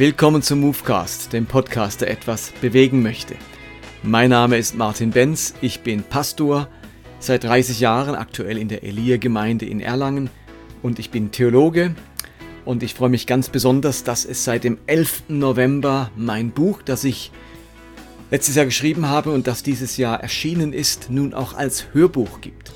Willkommen zum Movecast, dem Podcast, der etwas bewegen möchte. Mein Name ist Martin Benz, ich bin Pastor, seit 30 Jahren aktuell in der Elia-Gemeinde in Erlangen und ich bin Theologe und ich freue mich ganz besonders, dass es seit dem 11. November mein Buch, das ich letztes Jahr geschrieben habe und das dieses Jahr erschienen ist, nun auch als Hörbuch gibt.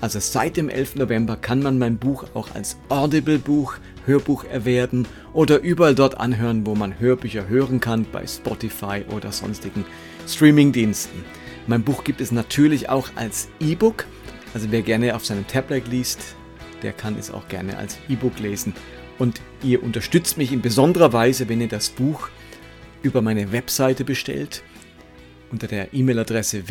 Also seit dem 11. November kann man mein Buch auch als Audible-Buch, Hörbuch erwerben oder überall dort anhören, wo man Hörbücher hören kann, bei Spotify oder sonstigen Streamingdiensten. Mein Buch gibt es natürlich auch als E-Book. Also wer gerne auf seinem Tablet liest, der kann es auch gerne als E-Book lesen. Und ihr unterstützt mich in besonderer Weise, wenn ihr das Buch über meine Webseite bestellt unter der E-Mail-Adresse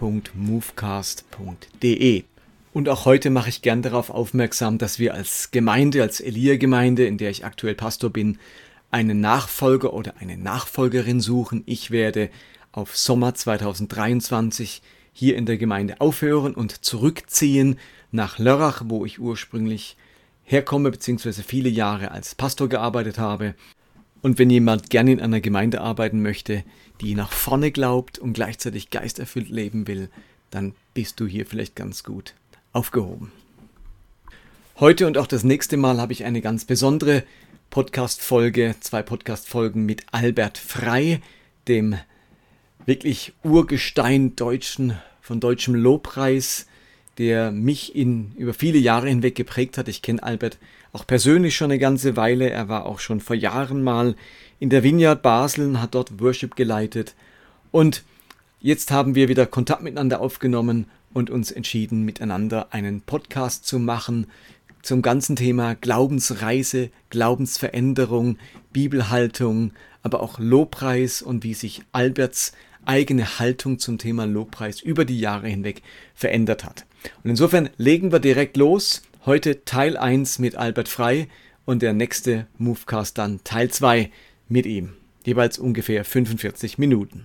www.movecast.de. Und auch heute mache ich gern darauf aufmerksam, dass wir als Gemeinde, als Elia-Gemeinde, in der ich aktuell Pastor bin, einen Nachfolger oder eine Nachfolgerin suchen. Ich werde auf Sommer 2023 hier in der Gemeinde aufhören und zurückziehen nach Lörrach, wo ich ursprünglich herkomme, beziehungsweise viele Jahre als Pastor gearbeitet habe. Und wenn jemand gerne in einer Gemeinde arbeiten möchte, die nach vorne glaubt und gleichzeitig geisterfüllt leben will, dann bist du hier vielleicht ganz gut aufgehoben. Heute und auch das nächste Mal habe ich eine ganz besondere Podcast-Folge, zwei Podcast-Folgen mit Albert Frei, dem wirklich Urgestein deutschen, von deutschem Lobpreis, der mich in, über viele Jahre hinweg geprägt hat. Ich kenne Albert auch persönlich schon eine ganze Weile. Er war auch schon vor Jahren mal in der Vineyard Basel hat dort Worship geleitet. Und jetzt haben wir wieder Kontakt miteinander aufgenommen und uns entschieden, miteinander einen Podcast zu machen zum ganzen Thema Glaubensreise, Glaubensveränderung, Bibelhaltung, aber auch Lobpreis und wie sich Alberts eigene Haltung zum Thema Lobpreis über die Jahre hinweg verändert hat. Und insofern legen wir direkt los. Heute Teil 1 mit Albert Frei und der nächste Movecast dann Teil 2 mit ihm. Jeweils ungefähr 45 Minuten.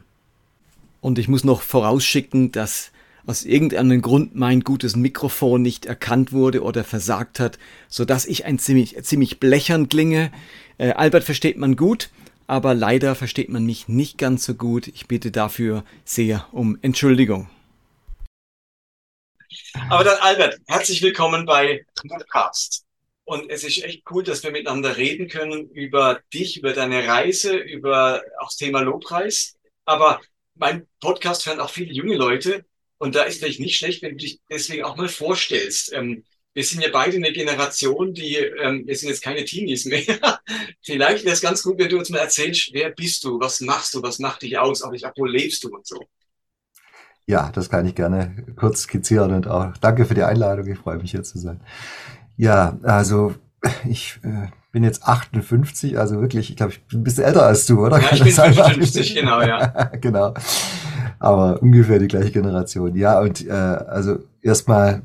Und ich muss noch vorausschicken, dass aus irgendeinem Grund mein gutes Mikrofon nicht erkannt wurde oder versagt hat, so dass ich ein ziemlich, ziemlich blechern klinge. Äh, Albert versteht man gut, aber leider versteht man mich nicht ganz so gut. Ich bitte dafür sehr um Entschuldigung. Aber dann, Albert, herzlich willkommen bei Podcast. Und es ist echt cool, dass wir miteinander reden können über dich, über deine Reise, über auch das Thema Lobpreis. Aber mein Podcast hören auch viele junge Leute. Und da ist vielleicht nicht schlecht, wenn du dich deswegen auch mal vorstellst. Ähm, wir sind ja beide eine Generation, die, ähm, wir sind jetzt keine Teenies mehr. vielleicht wäre es ganz gut, wenn du uns mal erzählst, wer bist du, was machst du, was macht dich aus, aber ich wo lebst du und so. Ja, das kann ich gerne kurz skizzieren und auch danke für die Einladung. Ich freue mich hier zu sein. Ja, also ich äh, bin jetzt 58, also wirklich, ich glaube, ich bin ein bisschen älter als du, oder? Ja, ich bin 55, genau, ja. genau. Aber ungefähr die gleiche Generation. Ja, und äh, also erstmal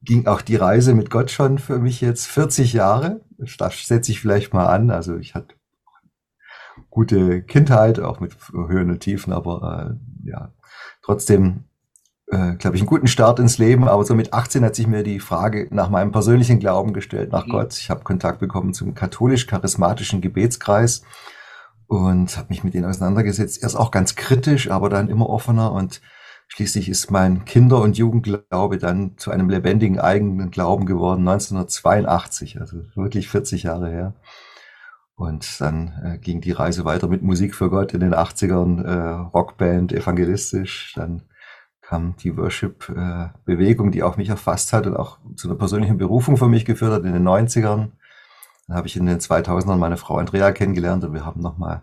ging auch die Reise mit Gott schon für mich jetzt 40 Jahre. Das setze ich vielleicht mal an. Also ich hatte gute Kindheit, auch mit Höhen und Tiefen, aber äh, ja, trotzdem, äh, glaube ich, einen guten Start ins Leben. Aber so mit 18 hat sich mir die Frage nach meinem persönlichen Glauben gestellt, nach mhm. Gott. Ich habe Kontakt bekommen zum katholisch-charismatischen Gebetskreis und habe mich mit denen auseinandergesetzt. Erst auch ganz kritisch, aber dann immer offener und Schließlich ist mein Kinder- und Jugendglaube dann zu einem lebendigen eigenen Glauben geworden, 1982, also wirklich 40 Jahre her. Und dann äh, ging die Reise weiter mit Musik für Gott in den 80ern, äh, Rockband, evangelistisch. Dann kam die Worship-Bewegung, äh, die auch mich erfasst hat und auch zu einer persönlichen Berufung für mich geführt hat in den 90ern. Dann habe ich in den 2000ern meine Frau Andrea kennengelernt und wir haben nochmal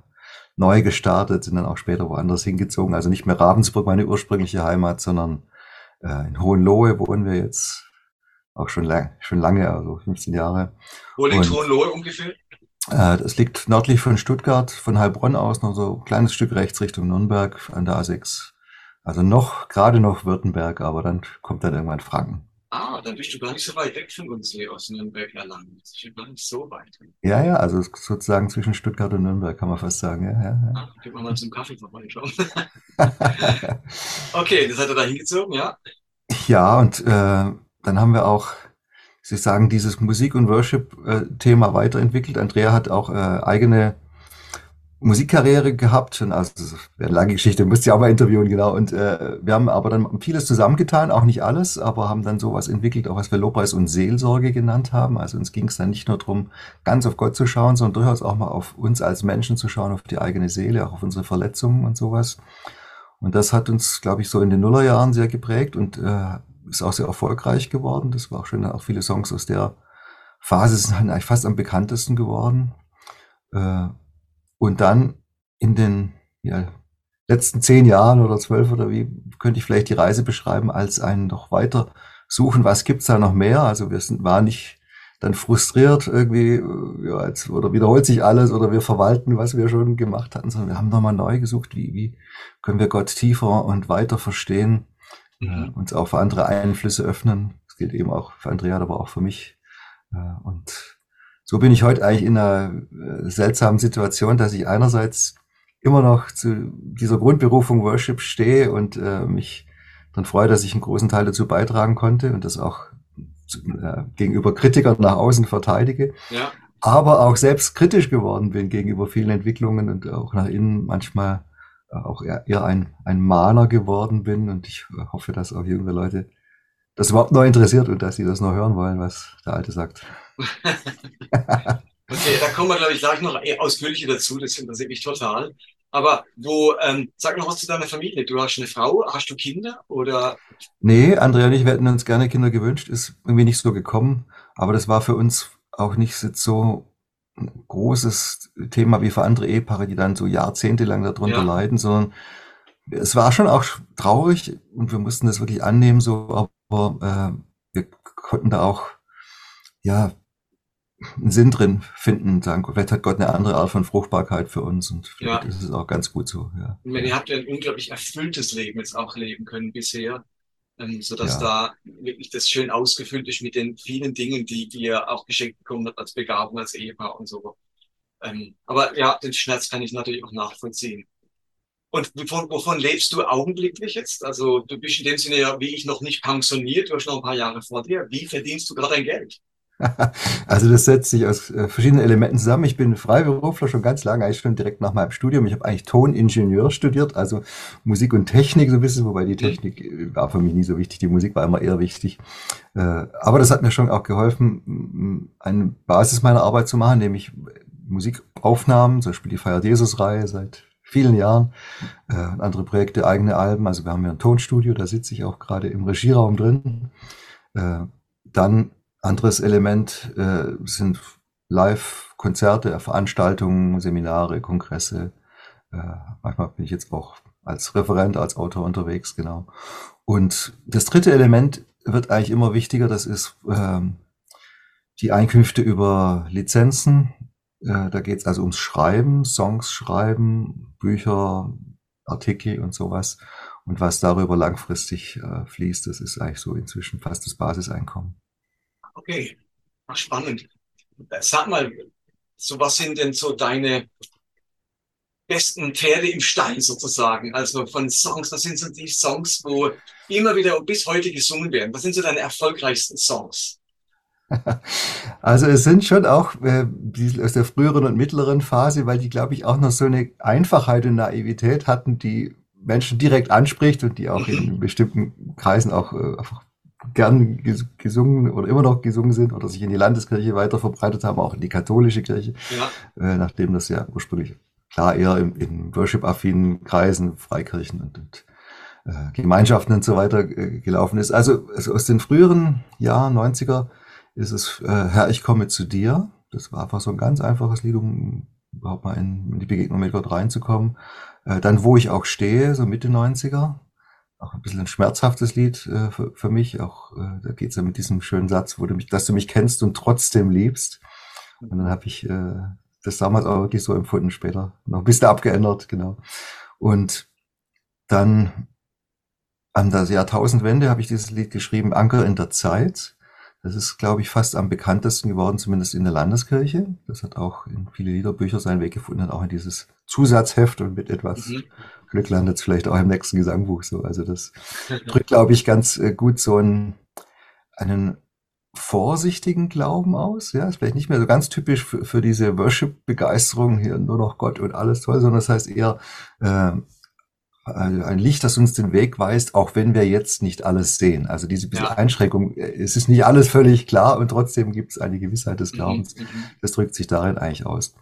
neu gestartet, sind dann auch später woanders hingezogen. Also nicht mehr Ravensburg, meine ursprüngliche Heimat, sondern äh, in Hohenlohe wohnen wir jetzt auch schon, lang, schon lange, also 15 Jahre. Wo liegt Hohenlohe ungefähr? Äh, das liegt nördlich von Stuttgart, von Heilbronn aus, noch so ein kleines Stück rechts Richtung Nürnberg an der A6. Also noch, gerade noch Württemberg, aber dann kommt dann irgendwann Franken. Ah, dann bist du gar nicht so weit weg von uns hier aus Nürnberg erlangen. Das ist gar nicht so weit. Ja, ja, also sozusagen zwischen Stuttgart und Nürnberg kann man fast sagen. Ja, ja, ja. Gehen wir mal zum Kaffee vorbeischauen. okay, das hat er da hingezogen, ja? Ja, und äh, dann haben wir auch Sie sagen, dieses Musik- und Worship-Thema weiterentwickelt. Andrea hat auch äh, eigene Musikkarriere gehabt. Und also das wäre eine lange Geschichte, müsst ihr auch mal interviewen, genau. Und äh, wir haben aber dann vieles zusammengetan, auch nicht alles, aber haben dann sowas entwickelt, auch was wir Lobpreis und Seelsorge genannt haben. Also uns ging es dann nicht nur darum, ganz auf Gott zu schauen, sondern durchaus auch mal auf uns als Menschen zu schauen, auf die eigene Seele, auch auf unsere Verletzungen und sowas. Und das hat uns, glaube ich, so in den Nullerjahren sehr geprägt und äh, ist auch sehr erfolgreich geworden. Das war auch schön, auch viele Songs aus der Phase sind halt eigentlich fast am bekanntesten geworden. Äh, und dann in den ja, letzten zehn Jahren oder zwölf oder wie könnte ich vielleicht die Reise beschreiben als ein noch weiter suchen, was gibt's da noch mehr? Also wir sind, waren nicht dann frustriert irgendwie, ja, jetzt, oder wiederholt sich alles oder wir verwalten, was wir schon gemacht hatten, sondern wir haben nochmal neu gesucht, wie, wie können wir Gott tiefer und weiter verstehen, mhm. uns auch für andere Einflüsse öffnen. Das gilt eben auch für Andrea, aber auch für mich. Äh, und so bin ich heute eigentlich in einer äh, seltsamen Situation, dass ich einerseits immer noch zu dieser Grundberufung Worship stehe und äh, mich dann freue, dass ich einen großen Teil dazu beitragen konnte und das auch gegenüber Kritikern nach außen verteidige. Ja. Aber auch selbst kritisch geworden bin gegenüber vielen Entwicklungen und auch nach innen manchmal auch eher, ein, ein Mahner geworden bin. Und ich äh, hoffe, dass auch jüngere Leute das überhaupt noch interessiert und dass sie das noch hören wollen, was der Alte sagt. okay, da kommen wir, glaube ich, gleich noch ausführlicher dazu. Das interessiert mich total. Aber wo, ähm, sag noch was zu deiner Familie. Du hast eine Frau, hast du Kinder oder? Nee, Andrea und ich, wir hätten uns gerne Kinder gewünscht, ist irgendwie nicht so gekommen. Aber das war für uns auch nicht so großes Thema wie für andere Ehepaare, die dann so jahrzehntelang darunter ja. leiden, sondern es war schon auch traurig und wir mussten das wirklich annehmen, so, aber äh, wir konnten da auch, ja, einen Sinn drin finden, sagen, vielleicht hat Gott eine andere Art von Fruchtbarkeit für uns und vielleicht ja. ist es auch ganz gut so. Ja. Und wenn ihr habt ein unglaublich erfülltes Leben jetzt auch leben können bisher, ähm, so dass ja. da wirklich das schön ausgefüllt ist mit den vielen Dingen, die ihr auch geschenkt bekommen habt als Begabung, als Ehepaar und so. Ähm, aber ja, den Schmerz kann ich natürlich auch nachvollziehen. Und wovon, wovon lebst du augenblicklich jetzt? Also du bist in dem Sinne ja wie ich noch nicht pensioniert, du hast noch ein paar Jahre vor dir. Wie verdienst du gerade dein Geld? Also das setzt sich aus äh, verschiedenen Elementen zusammen. Ich bin Freiberufler schon ganz lange, eigentlich schon direkt nach meinem Studium. Ich habe eigentlich Toningenieur studiert, also Musik und Technik so ein bisschen, wobei die Technik äh, war für mich nie so wichtig, die Musik war immer eher wichtig. Äh, aber das hat mir schon auch geholfen, eine Basis meiner Arbeit zu machen, nämlich Musikaufnahmen, zum Beispiel die Feier Jesus-Reihe seit vielen Jahren, andere Projekte, eigene Alben. Also wir haben ja ein Tonstudio, da sitze ich auch gerade im Regieraum drin. Dann anderes Element äh, sind Live-Konzerte, Veranstaltungen, Seminare, Kongresse. Äh, manchmal bin ich jetzt auch als Referent, als Autor unterwegs, genau. Und das dritte Element wird eigentlich immer wichtiger, das ist ähm, die Einkünfte über Lizenzen. Äh, da geht es also ums Schreiben, Songs schreiben, Bücher, Artikel und sowas. Und was darüber langfristig äh, fließt, das ist eigentlich so inzwischen fast das Basiseinkommen. Okay, spannend. Sag mal, so was sind denn so deine besten Pferde im Stein sozusagen? Also von Songs, was sind so die Songs, wo immer wieder bis heute gesungen werden? Was sind so deine erfolgreichsten Songs? Also es sind schon auch äh, die aus der früheren und mittleren Phase, weil die, glaube ich, auch noch so eine Einfachheit und Naivität hatten, die Menschen direkt anspricht und die auch in bestimmten Kreisen auch äh, einfach gern gesungen oder immer noch gesungen sind oder sich in die Landeskirche weiter verbreitet haben, auch in die katholische Kirche, ja. äh, nachdem das ja ursprünglich klar eher im, in Worship-affinen Kreisen, Freikirchen und, und äh, Gemeinschaften und so weiter äh, gelaufen ist. Also, also aus den früheren Jahren, 90er, ist es äh, Herr, ich komme zu dir. Das war einfach so ein ganz einfaches Lied, um überhaupt mal in, in die Begegnung mit Gott reinzukommen. Äh, dann, wo ich auch stehe, so Mitte 90er, auch ein bisschen ein schmerzhaftes Lied äh, für, für, mich. Auch äh, da geht's ja mit diesem schönen Satz, wo du mich, dass du mich kennst und trotzdem liebst. Und dann habe ich äh, das damals auch wirklich so empfunden, später noch ein bisschen abgeändert, genau. Und dann an der Jahrtausendwende habe ich dieses Lied geschrieben, Anker in der Zeit. Das ist, glaube ich, fast am bekanntesten geworden, zumindest in der Landeskirche. Das hat auch in viele Liederbücher seinen Weg gefunden, auch in dieses Zusatzheft und mit etwas mhm. Glück landet es vielleicht auch im nächsten Gesangbuch so. Also das drückt, glaube ich, ganz äh, gut so einen, einen vorsichtigen Glauben aus. Ja, ist vielleicht nicht mehr so ganz typisch für, für diese Worship-Begeisterung hier nur noch Gott und alles toll, sondern das heißt eher äh, ein Licht, das uns den Weg weist, auch wenn wir jetzt nicht alles sehen. Also diese bisschen ja. Einschränkung, äh, es ist nicht alles völlig klar und trotzdem gibt es eine Gewissheit des mhm, Glaubens. Mhm, das drückt sich darin eigentlich aus.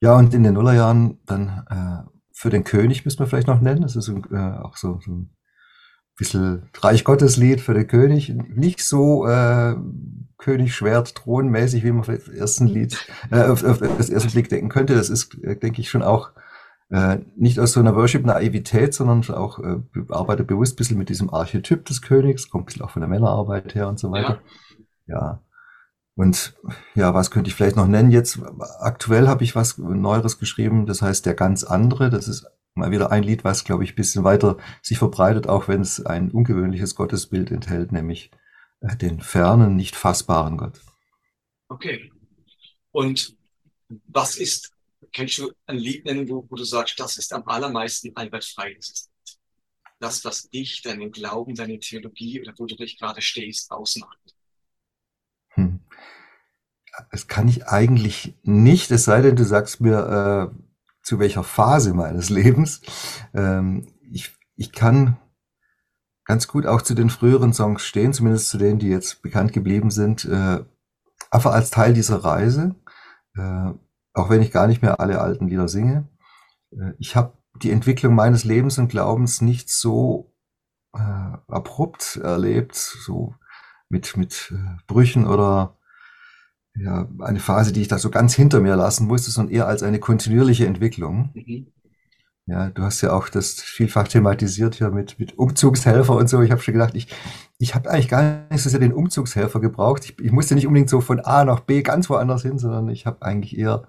Ja, und in den Nullerjahren dann äh, für den König müssen wir vielleicht noch nennen. Das ist äh, auch so, so ein bisschen Reich Gottes Lied für den König. Nicht so äh, König Schwert Thronmäßig, wie man auf das ersten Lied, äh, auf, auf das ersten Blick denken könnte. Das ist, äh, denke ich, schon auch äh, nicht aus so einer Worship-Naivität, sondern auch äh, arbeitet bewusst ein bisschen mit diesem Archetyp des Königs, kommt ein bisschen auch von der Männerarbeit her und so weiter. Ja. ja. Und ja, was könnte ich vielleicht noch nennen? Jetzt aktuell habe ich was Neueres geschrieben, das heißt der ganz andere. Das ist mal wieder ein Lied, was, glaube ich, bisschen weiter sich verbreitet, auch wenn es ein ungewöhnliches Gottesbild enthält, nämlich äh, den fernen, nicht fassbaren Gott. Okay. Und was ist, kennst du ein Lied nennen, wo, wo du sagst, das ist am allermeisten Albert Frei, das das, was dich, deinen Glauben, deine Theologie oder wo du dich gerade stehst, ausmacht? Hm. Das kann ich eigentlich nicht, es sei denn, du sagst mir, äh, zu welcher Phase meines Lebens. Ähm, ich, ich kann ganz gut auch zu den früheren Songs stehen, zumindest zu denen, die jetzt bekannt geblieben sind, äh, einfach als Teil dieser Reise, äh, auch wenn ich gar nicht mehr alle alten Lieder singe. Äh, ich habe die Entwicklung meines Lebens und Glaubens nicht so äh, abrupt erlebt, so mit, mit äh, Brüchen oder ja, eine Phase, die ich da so ganz hinter mir lassen musste, sondern eher als eine kontinuierliche Entwicklung. Mhm. Ja, du hast ja auch das vielfach thematisiert hier mit, mit Umzugshelfer und so. Ich habe schon gedacht, ich, ich habe eigentlich gar nicht so sehr den Umzugshelfer gebraucht. Ich, ich musste nicht unbedingt so von A nach B ganz woanders hin, sondern ich habe eigentlich eher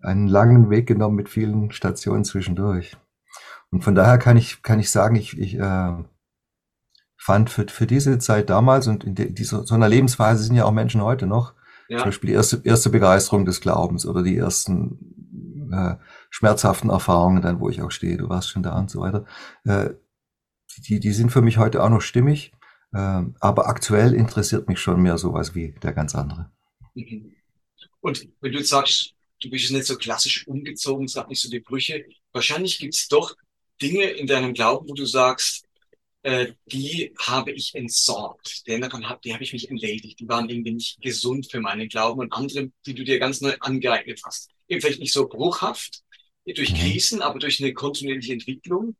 einen langen Weg genommen mit vielen Stationen zwischendurch. Und von daher kann ich, kann ich sagen, ich, ich äh, fand für, für diese Zeit damals und in dieser, so einer Lebensphase sind ja auch Menschen heute noch, ja. Zum Beispiel die erste, erste Begeisterung des Glaubens oder die ersten äh, schmerzhaften Erfahrungen, dann wo ich auch stehe, du warst schon da und so weiter. Äh, die, die sind für mich heute auch noch stimmig, äh, aber aktuell interessiert mich schon mehr sowas wie der ganz andere. Mhm. Und wenn du sagst, du bist nicht so klassisch umgezogen, sag nicht so die Brüche, wahrscheinlich gibt's doch Dinge in deinem Glauben, wo du sagst, äh, die habe ich entsorgt. Denn davon hab, die habe ich mich entledigt. Die waren irgendwie nicht gesund für meinen Glauben und andere, die du dir ganz neu angeeignet hast. Eben vielleicht nicht so bruchhaft durch mhm. Krisen, aber durch eine kontinuierliche Entwicklung.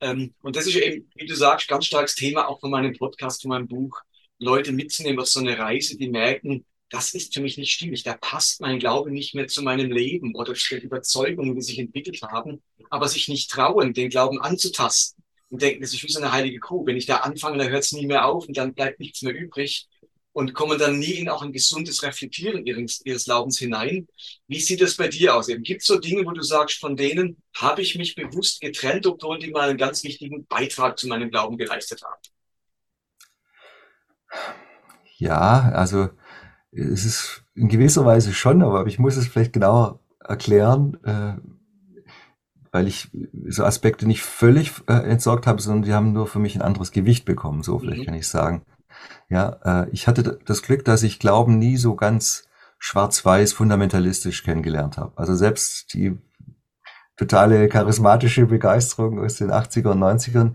Ähm, und das ist eben, wie du sagst, ganz starkes Thema auch von meinem Podcast, von meinem Buch, Leute mitzunehmen auf so eine Reise, die merken, das ist für mich nicht stimmig. Da passt mein Glaube nicht mehr zu meinem Leben oder zu den Überzeugungen, die sich entwickelt haben, aber sich nicht trauen, den Glauben anzutasten und denken, das ist wie so eine heilige Kuh. Wenn ich da anfange, dann hört es nie mehr auf und dann bleibt nichts mehr übrig und kommen dann nie in auch ein gesundes Reflektieren ihres, ihres Glaubens hinein. Wie sieht das bei dir aus? Gibt es so Dinge, wo du sagst, von denen habe ich mich bewusst getrennt, obwohl die mal einen ganz wichtigen Beitrag zu meinem Glauben geleistet haben? Ja, also es ist in gewisser Weise schon, aber ich muss es vielleicht genauer erklären. Weil ich so Aspekte nicht völlig äh, entsorgt habe, sondern die haben nur für mich ein anderes Gewicht bekommen, so vielleicht mhm. kann ich sagen. Ja, äh, ich hatte das Glück, dass ich Glauben nie so ganz schwarz-weiß fundamentalistisch kennengelernt habe. Also selbst die totale charismatische Begeisterung aus den 80er und 90ern,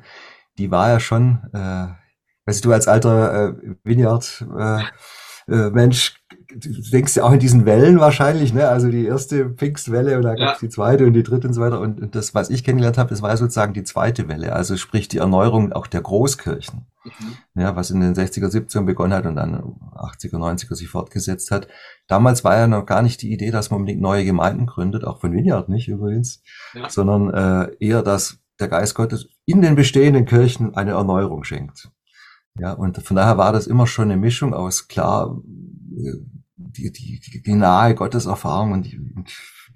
die war ja schon, äh, weißt du, als alter äh, Vineyard äh, äh, Mensch du denkst ja auch in diesen Wellen wahrscheinlich, ne? Also die erste Pfingstwelle und dann gab es ja. die zweite und die dritte und so weiter. Und, das, was ich kennengelernt habe, das war sozusagen die zweite Welle, also sprich die Erneuerung auch der Großkirchen. Mhm. Ja, was in den 60er, 70er begonnen hat und dann 80er, 90er sich fortgesetzt hat. Damals war ja noch gar nicht die Idee, dass man unbedingt neue Gemeinden gründet, auch von Vineyard nicht übrigens, ja. sondern äh, eher, dass der Geist Gottes in den bestehenden Kirchen eine Erneuerung schenkt. Ja, und von daher war das immer schon eine Mischung aus klar äh, die, die, die, nahe Gotteserfahrung und die,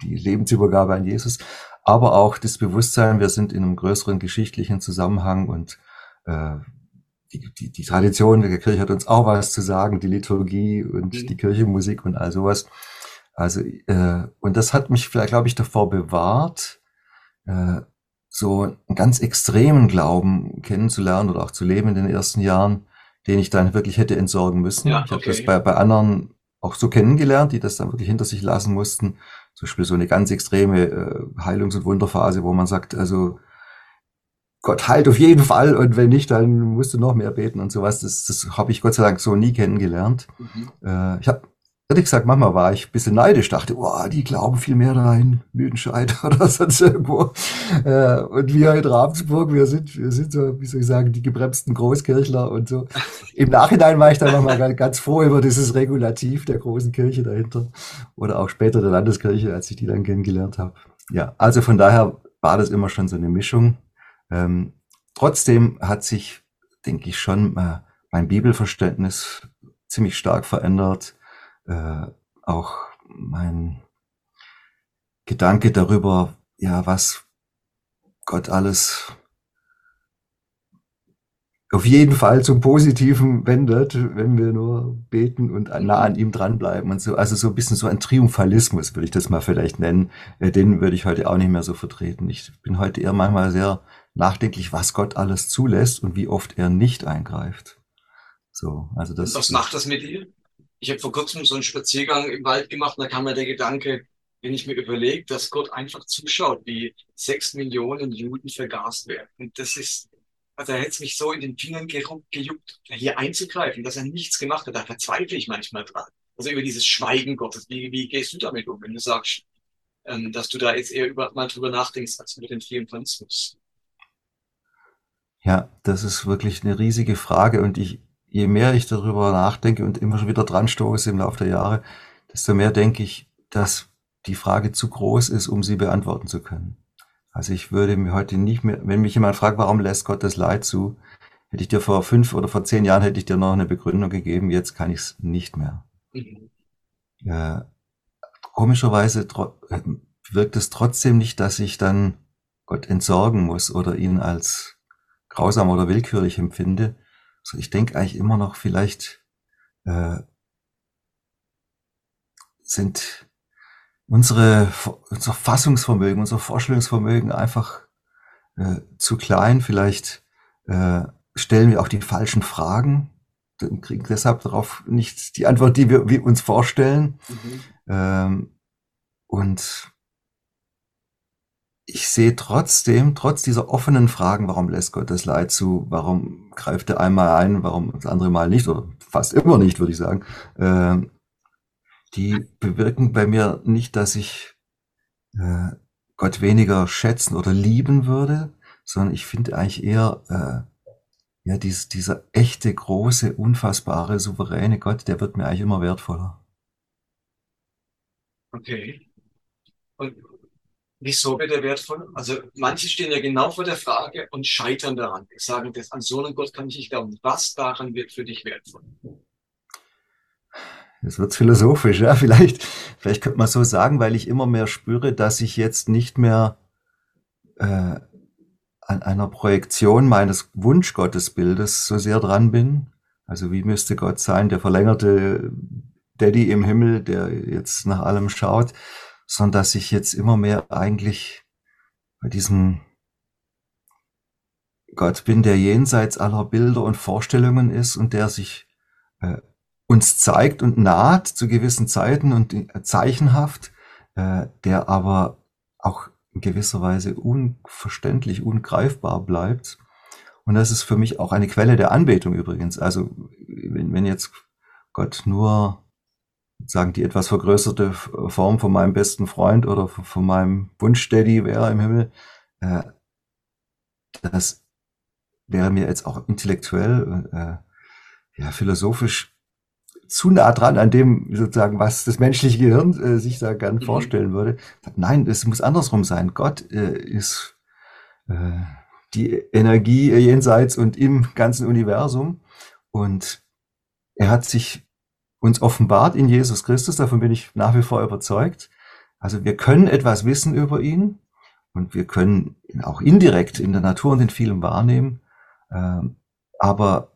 die Lebensübergabe an Jesus, aber auch das Bewusstsein, wir sind in einem größeren geschichtlichen Zusammenhang und äh, die, die, die Tradition der Kirche hat uns auch was zu sagen, die Liturgie und mhm. die Kirchenmusik und all sowas. Also, äh, und das hat mich vielleicht, glaube ich, davor bewahrt, äh, so einen ganz extremen Glauben kennenzulernen oder auch zu leben in den ersten Jahren, den ich dann wirklich hätte entsorgen müssen. Ja, okay. Ich habe das bei, bei anderen auch so kennengelernt, die das dann wirklich hinter sich lassen mussten. Zum Beispiel so eine ganz extreme äh, Heilungs- und Wunderphase, wo man sagt, also Gott heilt auf jeden Fall und wenn nicht, dann musst du noch mehr beten und sowas. Das, das habe ich Gott sei Dank so nie kennengelernt. Mhm. Äh, ich habe ehrlich gesagt, manchmal war ich ein bisschen neidisch, dachte, oh, die glauben viel mehr da in Lüdenscheid oder sonst irgendwo. Äh, und wir in Ravensburg, wir sind, wir sind so, wie soll ich sagen, die gebremsten Großkirchler und so. Im Nachhinein war ich dann nochmal ganz, ganz froh über dieses Regulativ der großen Kirche dahinter oder auch später der Landeskirche, als ich die dann kennengelernt habe. Ja, also von daher war das immer schon so eine Mischung. Ähm, trotzdem hat sich, denke ich, schon äh, mein Bibelverständnis ziemlich stark verändert äh, auch mein Gedanke darüber, ja, was Gott alles auf jeden Fall zum Positiven wendet, wenn wir nur beten und nah an ihm dranbleiben und so. Also so ein bisschen so ein Triumphalismus, würde ich das mal vielleicht nennen. Äh, den würde ich heute auch nicht mehr so vertreten. Ich bin heute eher manchmal sehr nachdenklich, was Gott alles zulässt und wie oft er nicht eingreift. So, also das. Was macht das mit dir? Ich habe vor kurzem so einen Spaziergang im Wald gemacht und da kam mir der Gedanke, wenn ich mir überlege, dass Gott einfach zuschaut, wie sechs Millionen Juden vergast werden. Und das ist, also er hätte es mich so in den Fingern gejuckt, hier einzugreifen, dass er nichts gemacht hat. Da verzweifle ich manchmal dran. Also über dieses Schweigen Gottes. Wie, wie gehst du damit um, wenn du sagst, ähm, dass du da jetzt eher über, mal drüber nachdenkst, als über den Triumphalismus? Ja, das ist wirklich eine riesige Frage und ich, je mehr ich darüber nachdenke und immer schon wieder dran stoße im Laufe der Jahre, desto mehr denke ich, dass die Frage zu groß ist, um sie beantworten zu können. Also ich würde mir heute nicht mehr, wenn mich jemand fragt, warum lässt Gott das Leid zu, hätte ich dir vor fünf oder vor zehn Jahren hätte ich dir noch eine Begründung gegeben, jetzt kann ich es nicht mehr. Mhm. Äh, komischerweise wirkt es trotzdem nicht, dass ich dann Gott entsorgen muss oder ihn als grausam oder willkürlich empfinde, so, ich denke eigentlich immer noch, vielleicht äh, sind unsere, unser Fassungsvermögen, unser Vorstellungsvermögen einfach äh, zu klein. Vielleicht äh, stellen wir auch die falschen Fragen, und kriegen deshalb darauf nicht die Antwort, die wir, wir uns vorstellen. Mhm. Ähm, und ich sehe trotzdem, trotz dieser offenen Fragen, warum lässt Gott das Leid zu, warum greift er einmal ein, warum das andere Mal nicht, oder fast immer nicht, würde ich sagen, äh, die bewirken bei mir nicht, dass ich äh, Gott weniger schätzen oder lieben würde, sondern ich finde eigentlich eher, äh, ja, dies, dieser echte, große, unfassbare, souveräne Gott, der wird mir eigentlich immer wertvoller. Okay. Und Wieso wird er wertvoll? Also manche stehen ja genau vor der Frage und scheitern daran. Sagen, das, an so einen Gott kann ich nicht glauben. Was daran wird für dich wertvoll? Jetzt wird's philosophisch, ja. Vielleicht, vielleicht könnte man so sagen, weil ich immer mehr spüre, dass ich jetzt nicht mehr äh, an einer Projektion meines Wunschgottesbildes so sehr dran bin. Also wie müsste Gott sein, der verlängerte Daddy im Himmel, der jetzt nach allem schaut, sondern dass ich jetzt immer mehr eigentlich bei diesem Gott bin, der jenseits aller Bilder und Vorstellungen ist und der sich äh, uns zeigt und naht zu gewissen Zeiten und äh, zeichenhaft, äh, der aber auch in gewisser Weise unverständlich, ungreifbar bleibt. Und das ist für mich auch eine Quelle der Anbetung übrigens. Also wenn, wenn jetzt Gott nur sagen die etwas vergrößerte Form von meinem besten Freund oder von meinem Wunschdaddy wäre im Himmel, äh, das wäre mir jetzt auch intellektuell, äh, ja, philosophisch zu nah dran an dem, sozusagen, was das menschliche Gehirn äh, sich da gern mhm. vorstellen würde. Nein, es muss andersrum sein. Gott äh, ist äh, die Energie jenseits und im ganzen Universum. Und er hat sich uns offenbart in Jesus Christus, davon bin ich nach wie vor überzeugt. Also wir können etwas wissen über ihn und wir können ihn auch indirekt in der Natur und in vielem wahrnehmen, ähm, aber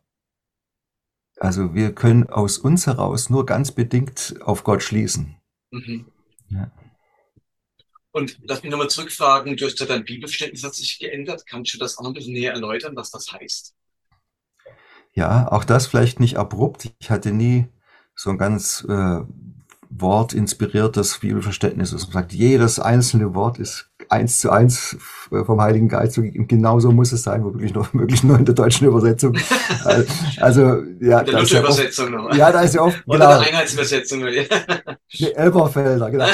also wir können aus uns heraus nur ganz bedingt auf Gott schließen. Mhm. Ja. Und lass mich nochmal zurückfragen, du hast ja dein Bibelverständnis hat sich geändert. Kannst du das auch ein bisschen näher erläutern, was das heißt? Ja, auch das vielleicht nicht abrupt. Ich hatte nie so ein ganz äh, wortinspiriertes Bibelverständnis. Also man sagt, jedes einzelne Wort ist eins zu eins vom Heiligen Geist zugegeben. Genauso muss es sein, womöglich noch, möglich nur in der deutschen Übersetzung. Also, ja. In der Luther-Übersetzung ja Ja, da ist ja oft, Oder genau. der Einheitsübersetzung. nee, Elberfelder, genau.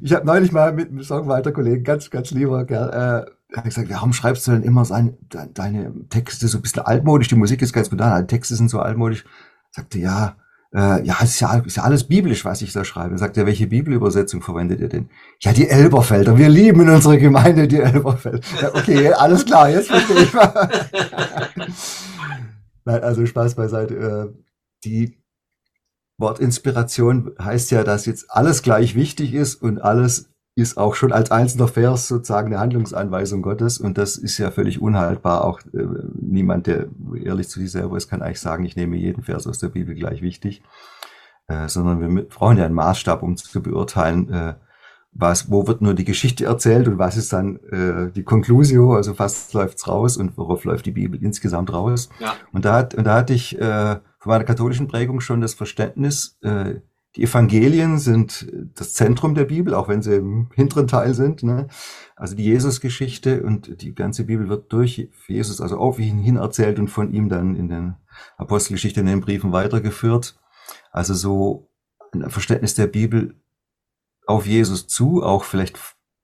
ich habe neulich mal mit einem Songwriter-Kollegen, ganz, ganz lieber Kerl, äh, er hat gesagt, warum schreibst du denn immer sein, deine Texte so ein bisschen altmodisch? Die Musik ist ganz modern, die Texte sind so altmodisch. Sagte, ja, äh, ja, ist ja, ist ja alles biblisch, was ich da schreibe. Sagt er, welche Bibelübersetzung verwendet ihr denn? Ja, die Elberfelder. Wir lieben in unserer Gemeinde die Elberfelder. Ja, okay, alles klar, jetzt verstehe ich mal. Nein, also Spaß beiseite. Äh, die Wortinspiration heißt ja, dass jetzt alles gleich wichtig ist und alles ist auch schon als einzelner Vers sozusagen eine Handlungsanweisung Gottes und das ist ja völlig unhaltbar. Auch äh, niemand, der ehrlich zu sich selber ist, kann eigentlich sagen, ich nehme jeden Vers aus der Bibel gleich wichtig, äh, sondern wir brauchen ja einen Maßstab, um zu beurteilen, äh, was, wo wird nur die Geschichte erzählt und was ist dann äh, die Conclusio, also fast läuft's raus und worauf läuft die Bibel insgesamt raus. Ja. Und da hat, und da hatte ich äh, von meiner katholischen Prägung schon das Verständnis, äh, die Evangelien sind das Zentrum der Bibel, auch wenn sie im hinteren Teil sind. Ne? Also die Jesusgeschichte und die ganze Bibel wird durch Jesus, also auf ihn hin erzählt und von ihm dann in den Apostelgeschichte, in den Briefen weitergeführt. Also so ein Verständnis der Bibel auf Jesus zu, auch vielleicht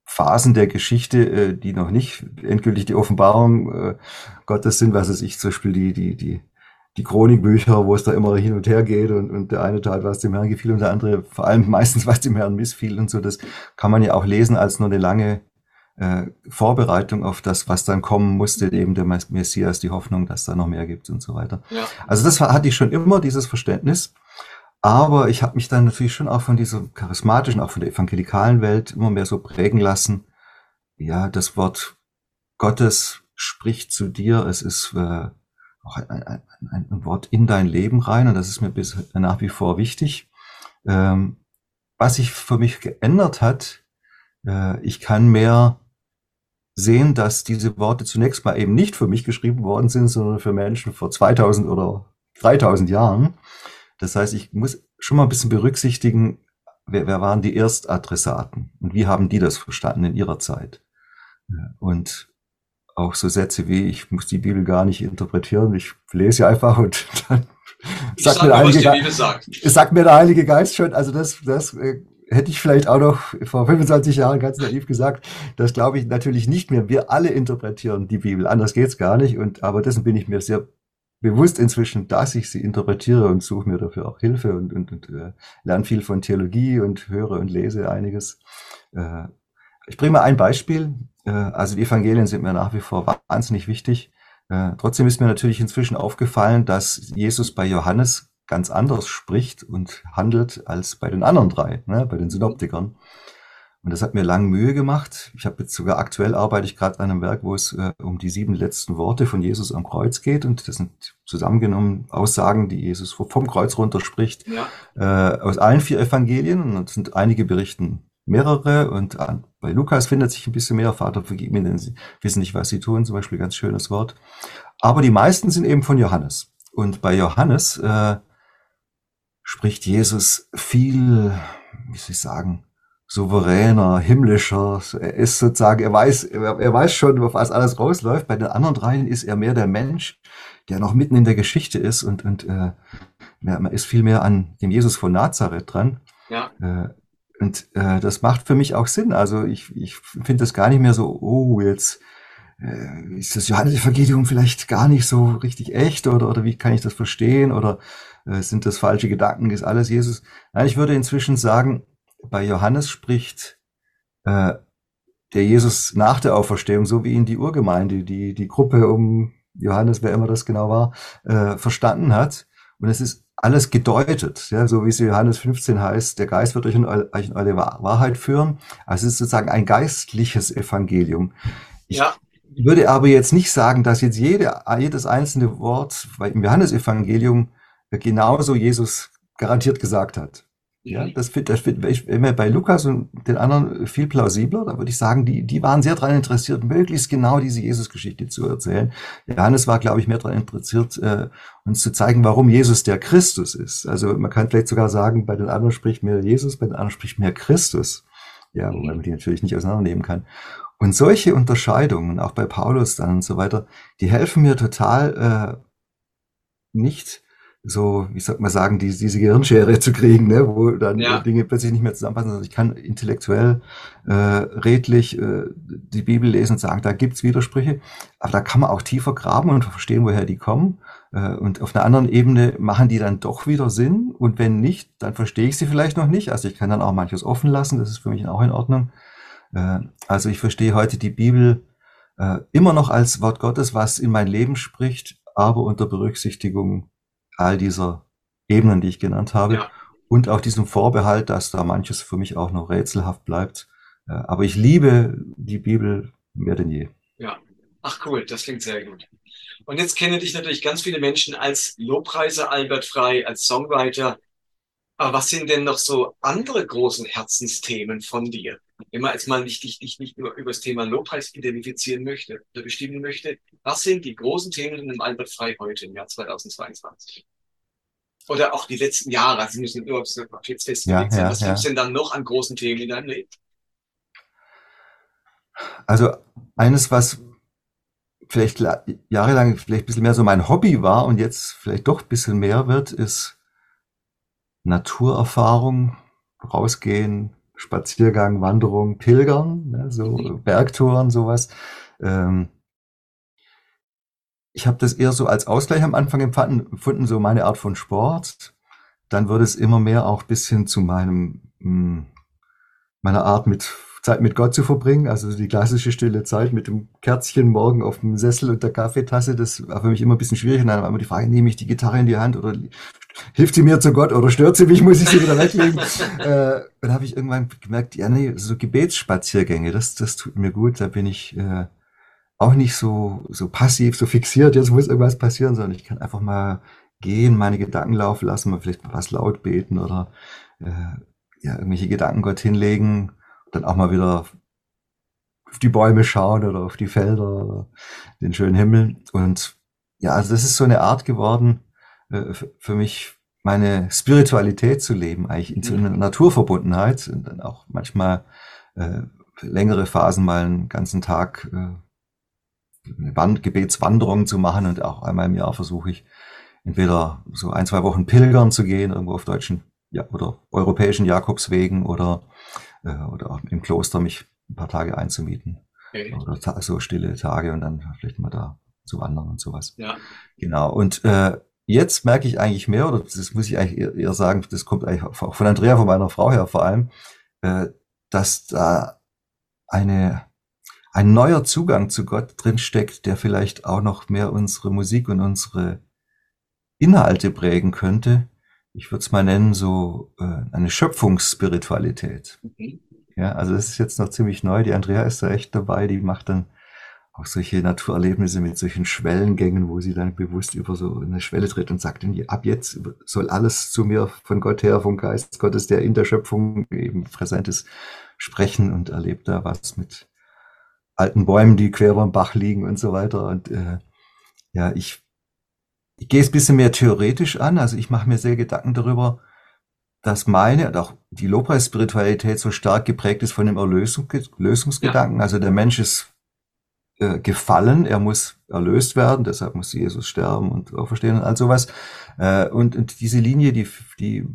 Phasen der Geschichte, äh, die noch nicht endgültig die Offenbarung äh, Gottes sind, was es ich zum Beispiel die, die, die die Chronikbücher, wo es da immer hin und her geht und, und der eine Teil, was dem Herrn gefiel und der andere vor allem meistens, was dem Herrn missfiel und so, das kann man ja auch lesen als nur eine lange äh, Vorbereitung auf das, was dann kommen musste, eben der Messias, die Hoffnung, dass da noch mehr gibt und so weiter. Ja. Also das hatte ich schon immer, dieses Verständnis. Aber ich habe mich dann natürlich schon auch von dieser charismatischen, auch von der evangelikalen Welt immer mehr so prägen lassen. Ja, das Wort Gottes spricht zu dir. Es ist äh, auch ein, ein, ein, Wort in dein Leben rein und das ist mir bis nach wie vor wichtig. Ähm, was sich für mich geändert hat, äh, ich kann mehr sehen, dass diese Worte zunächst mal eben nicht für mich geschrieben worden sind, sondern für Menschen vor 2000 oder 3000 Jahren. Das heißt, ich muss schon mal ein bisschen berücksichtigen, wer, wer waren die Erstadressaten und wie haben die das verstanden in ihrer Zeit. Und auch so Sätze wie, ich muss die Bibel gar nicht interpretieren, ich lese sie einfach und dann sagt, mir der Heilige Geist, sagt. mir der Heilige Geist schon, also das, das äh, hätte ich vielleicht auch noch vor 25 Jahren ganz naiv gesagt, das glaube ich natürlich nicht mehr. Wir alle interpretieren die Bibel, anders geht's gar nicht. Und aber dessen bin ich mir sehr bewusst inzwischen, dass ich sie interpretiere und suche mir dafür auch Hilfe und, und, und äh, lerne viel von Theologie und höre und lese einiges. Äh, ich bringe mal ein Beispiel. Äh, also die Evangelien sind mir nach wie vor wahnsinnig wichtig. Äh, trotzdem ist mir natürlich inzwischen aufgefallen, dass Jesus bei Johannes ganz anders spricht und handelt als bei den anderen drei, ne, bei den Synoptikern. Und das hat mir lang Mühe gemacht. Ich habe jetzt sogar aktuell arbeite ich gerade an einem Werk, wo es äh, um die sieben letzten Worte von Jesus am Kreuz geht. Und das sind zusammengenommen Aussagen, die Jesus vom Kreuz runter spricht, ja. äh, aus allen vier Evangelien. Und es sind einige berichten mehrere und an, bei Lukas findet sich ein bisschen mehr. Vater, vergib mir, denn sie wissen nicht, was sie tun. Zum Beispiel ganz schönes Wort. Aber die meisten sind eben von Johannes. Und bei Johannes äh, spricht Jesus viel, wie soll ich sagen, souveräner, himmlischer. Er ist sozusagen, er weiß, er, weiß schon, auf was alles rausläuft. Bei den anderen dreien ist er mehr der Mensch, der noch mitten in der Geschichte ist und, und äh, man ist viel mehr an dem Jesus von Nazareth dran. Ja. Äh, und äh, das macht für mich auch Sinn. Also ich, ich finde das gar nicht mehr so, oh, jetzt äh, ist das Johannes-Evangelium vielleicht gar nicht so richtig echt oder, oder wie kann ich das verstehen oder äh, sind das falsche Gedanken, ist alles Jesus? Nein, ich würde inzwischen sagen, bei Johannes spricht äh, der Jesus nach der Auferstehung, so wie ihn die Urgemeinde, die, die Gruppe um Johannes, wer immer das genau war, äh, verstanden hat. Und es ist alles gedeutet, ja, so wie es in Johannes 15 heißt, der Geist wird euch in, euch in eure Wahrheit führen. Also es ist sozusagen ein geistliches Evangelium. Ich ja. würde aber jetzt nicht sagen, dass jetzt jede, jedes einzelne Wort im Johannesevangelium genauso Jesus garantiert gesagt hat. Ja, das wird, das wird immer bei Lukas und den anderen viel plausibler. Da würde ich sagen, die, die waren sehr daran interessiert, möglichst genau diese Jesus-Geschichte zu erzählen. Johannes war, glaube ich, mehr daran interessiert, äh, uns zu zeigen, warum Jesus der Christus ist. Also man kann vielleicht sogar sagen, bei den anderen spricht mehr Jesus, bei den anderen spricht mehr Christus. Ja, wobei man die natürlich nicht auseinandernehmen kann. Und solche Unterscheidungen, auch bei Paulus dann und so weiter, die helfen mir total äh, nicht so, wie soll man sagen, die, diese Gehirnschere zu kriegen, ne, wo dann ja. Dinge plötzlich nicht mehr zusammenpassen. Also ich kann intellektuell, äh, redlich äh, die Bibel lesen und sagen, da gibt's Widersprüche, aber da kann man auch tiefer graben und verstehen, woher die kommen. Äh, und auf einer anderen Ebene machen die dann doch wieder Sinn. Und wenn nicht, dann verstehe ich sie vielleicht noch nicht. Also ich kann dann auch manches offen lassen, das ist für mich auch in Ordnung. Äh, also ich verstehe heute die Bibel äh, immer noch als Wort Gottes, was in mein Leben spricht, aber unter Berücksichtigung all dieser Ebenen, die ich genannt habe. Ja. Und auch diesem Vorbehalt, dass da manches für mich auch noch rätselhaft bleibt. Äh, aber ich liebe die Bibel mehr denn je. Ja. Ach cool, das klingt sehr gut. Und jetzt kennen dich natürlich ganz viele Menschen als Lobpreiser Albert Frei, als Songwriter. Aber was sind denn noch so andere große Herzensthemen von dir? Wenn man jetzt mal nicht, nicht, nicht, nicht nur über das Thema Lobpreis identifizieren möchte oder bestimmen möchte, was sind die großen Themen im Albert Frei heute im Jahr 2022? Oder auch die letzten Jahre, also müssen nur jetzt festgelegt ja, sein. Was ja. gibt es denn dann noch an großen Themen in deinem Leben? Also eines, was vielleicht jahrelang vielleicht ein bisschen mehr so mein Hobby war und jetzt vielleicht doch ein bisschen mehr wird, ist Naturerfahrung, rausgehen, Spaziergang, Wanderung, Pilgern, ne, so mhm. Bergtouren, sowas. Ähm, ich habe das eher so als Ausgleich am Anfang empfunden, so meine Art von Sport. Dann wurde es immer mehr auch bis hin zu meinem, mh, hm, meiner Art mit Zeit mit Gott zu verbringen, also die klassische stille Zeit mit dem Kerzchen morgen auf dem Sessel und der Kaffeetasse, das war für mich immer ein bisschen schwierig. Und dann war immer die Frage, nehme ich die Gitarre in die Hand oder hilft sie mir zu Gott oder stört sie mich, muss ich sie wieder weglegen? äh, dann habe ich irgendwann gemerkt, ja nee, so Gebetsspaziergänge, das, das tut mir gut, da bin ich äh, auch nicht so, so passiv, so fixiert, jetzt muss irgendwas passieren, sondern ich kann einfach mal gehen, meine Gedanken laufen lassen, mal vielleicht mal was laut beten oder äh, ja, irgendwelche Gedanken Gott hinlegen dann auch mal wieder auf die Bäume schauen oder auf die Felder, den schönen Himmel. Und ja, also das ist so eine Art geworden, äh, für mich meine Spiritualität zu leben, eigentlich in so einer Naturverbundenheit und dann auch manchmal äh, längere Phasen mal einen ganzen Tag äh, eine Wand Gebetswanderung zu machen und auch einmal im Jahr versuche ich entweder so ein, zwei Wochen pilgern zu gehen, irgendwo auf deutschen ja, oder europäischen Jakobswegen oder äh, oder auch im Kloster mich ein paar Tage einzumieten. Okay. Oder so stille Tage und dann vielleicht mal da zu wandern und sowas. Ja. Genau. Und äh, jetzt merke ich eigentlich mehr, oder das muss ich eigentlich eher, sagen, das kommt eigentlich auch von Andrea, von meiner Frau her vor allem, äh, dass da eine ein neuer Zugang zu Gott drinsteckt, der vielleicht auch noch mehr unsere Musik und unsere Inhalte prägen könnte, ich würde es mal nennen, so äh, eine Schöpfungsspiritualität. Mhm. Ja, also das ist jetzt noch ziemlich neu. Die Andrea ist da echt dabei, die macht dann auch solche Naturerlebnisse mit solchen Schwellengängen, wo sie dann bewusst über so eine Schwelle tritt und sagt, ab jetzt soll alles zu mir von Gott her, vom Geist Gottes, der in der Schöpfung eben präsent ist, sprechen und erlebt da was mit alten Bäumen, die quer über den Bach liegen und so weiter. Und äh, ja, ich ich gehe es bisschen mehr theoretisch an. Also ich mache mir sehr Gedanken darüber, dass meine und auch die Lobpreis-Spiritualität so stark geprägt ist von dem Erlösung, Lösungsgedanken. Ja. Also der Mensch ist äh, gefallen, er muss erlöst werden, deshalb muss Jesus sterben und auferstehen und all sowas. Äh, und, und diese Linie, die, die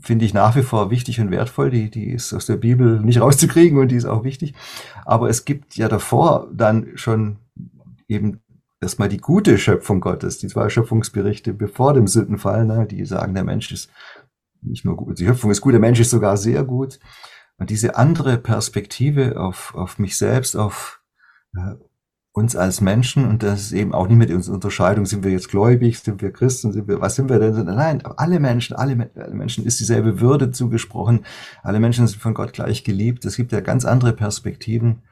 finde ich nach wie vor wichtig und wertvoll, die, die ist aus der Bibel nicht rauszukriegen und die ist auch wichtig. Aber es gibt ja davor dann schon eben erstmal die gute Schöpfung Gottes, die zwei Schöpfungsberichte bevor dem Sündenfall, ne, die sagen, der Mensch ist nicht nur gut, die Schöpfung ist gut, der Mensch ist sogar sehr gut. Und diese andere Perspektive auf, auf mich selbst, auf äh, uns als Menschen, und das ist eben auch nicht mit unserer Unterscheidung, sind wir jetzt gläubig, sind wir Christen, sind wir, was sind wir denn? Nein, alle Menschen, alle, alle Menschen ist dieselbe Würde zugesprochen, alle Menschen sind von Gott gleich geliebt. Es gibt ja ganz andere Perspektiven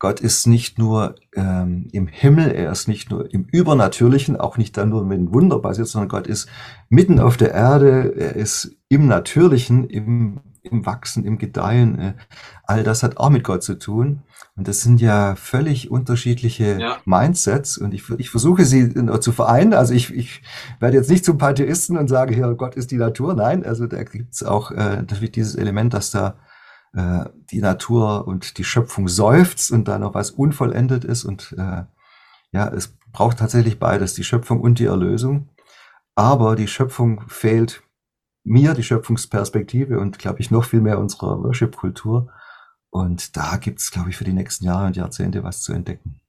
Gott ist nicht nur ähm, im Himmel, er ist nicht nur im Übernatürlichen, auch nicht dann nur mit Wunder basiert, sondern Gott ist mitten auf der Erde, er ist im Natürlichen, im, im Wachsen, im Gedeihen, äh, all das hat auch mit Gott zu tun. Und das sind ja völlig unterschiedliche ja. Mindsets. Und ich, ich versuche sie zu vereinen. Also ich, ich werde jetzt nicht zum Pantheisten und sage, hier, Gott ist die Natur. Nein, also da gibt's auch äh, dieses Element, dass da äh, die Natur und die Schöpfung seufzt und da noch was unvollendet ist. Und äh, ja, es braucht tatsächlich beides, die Schöpfung und die Erlösung. Aber die Schöpfung fehlt mir, die Schöpfungsperspektive und, glaube ich, noch viel mehr unserer Worship-Kultur. Und da gibt es, glaube ich, für die nächsten Jahre und Jahrzehnte was zu entdecken.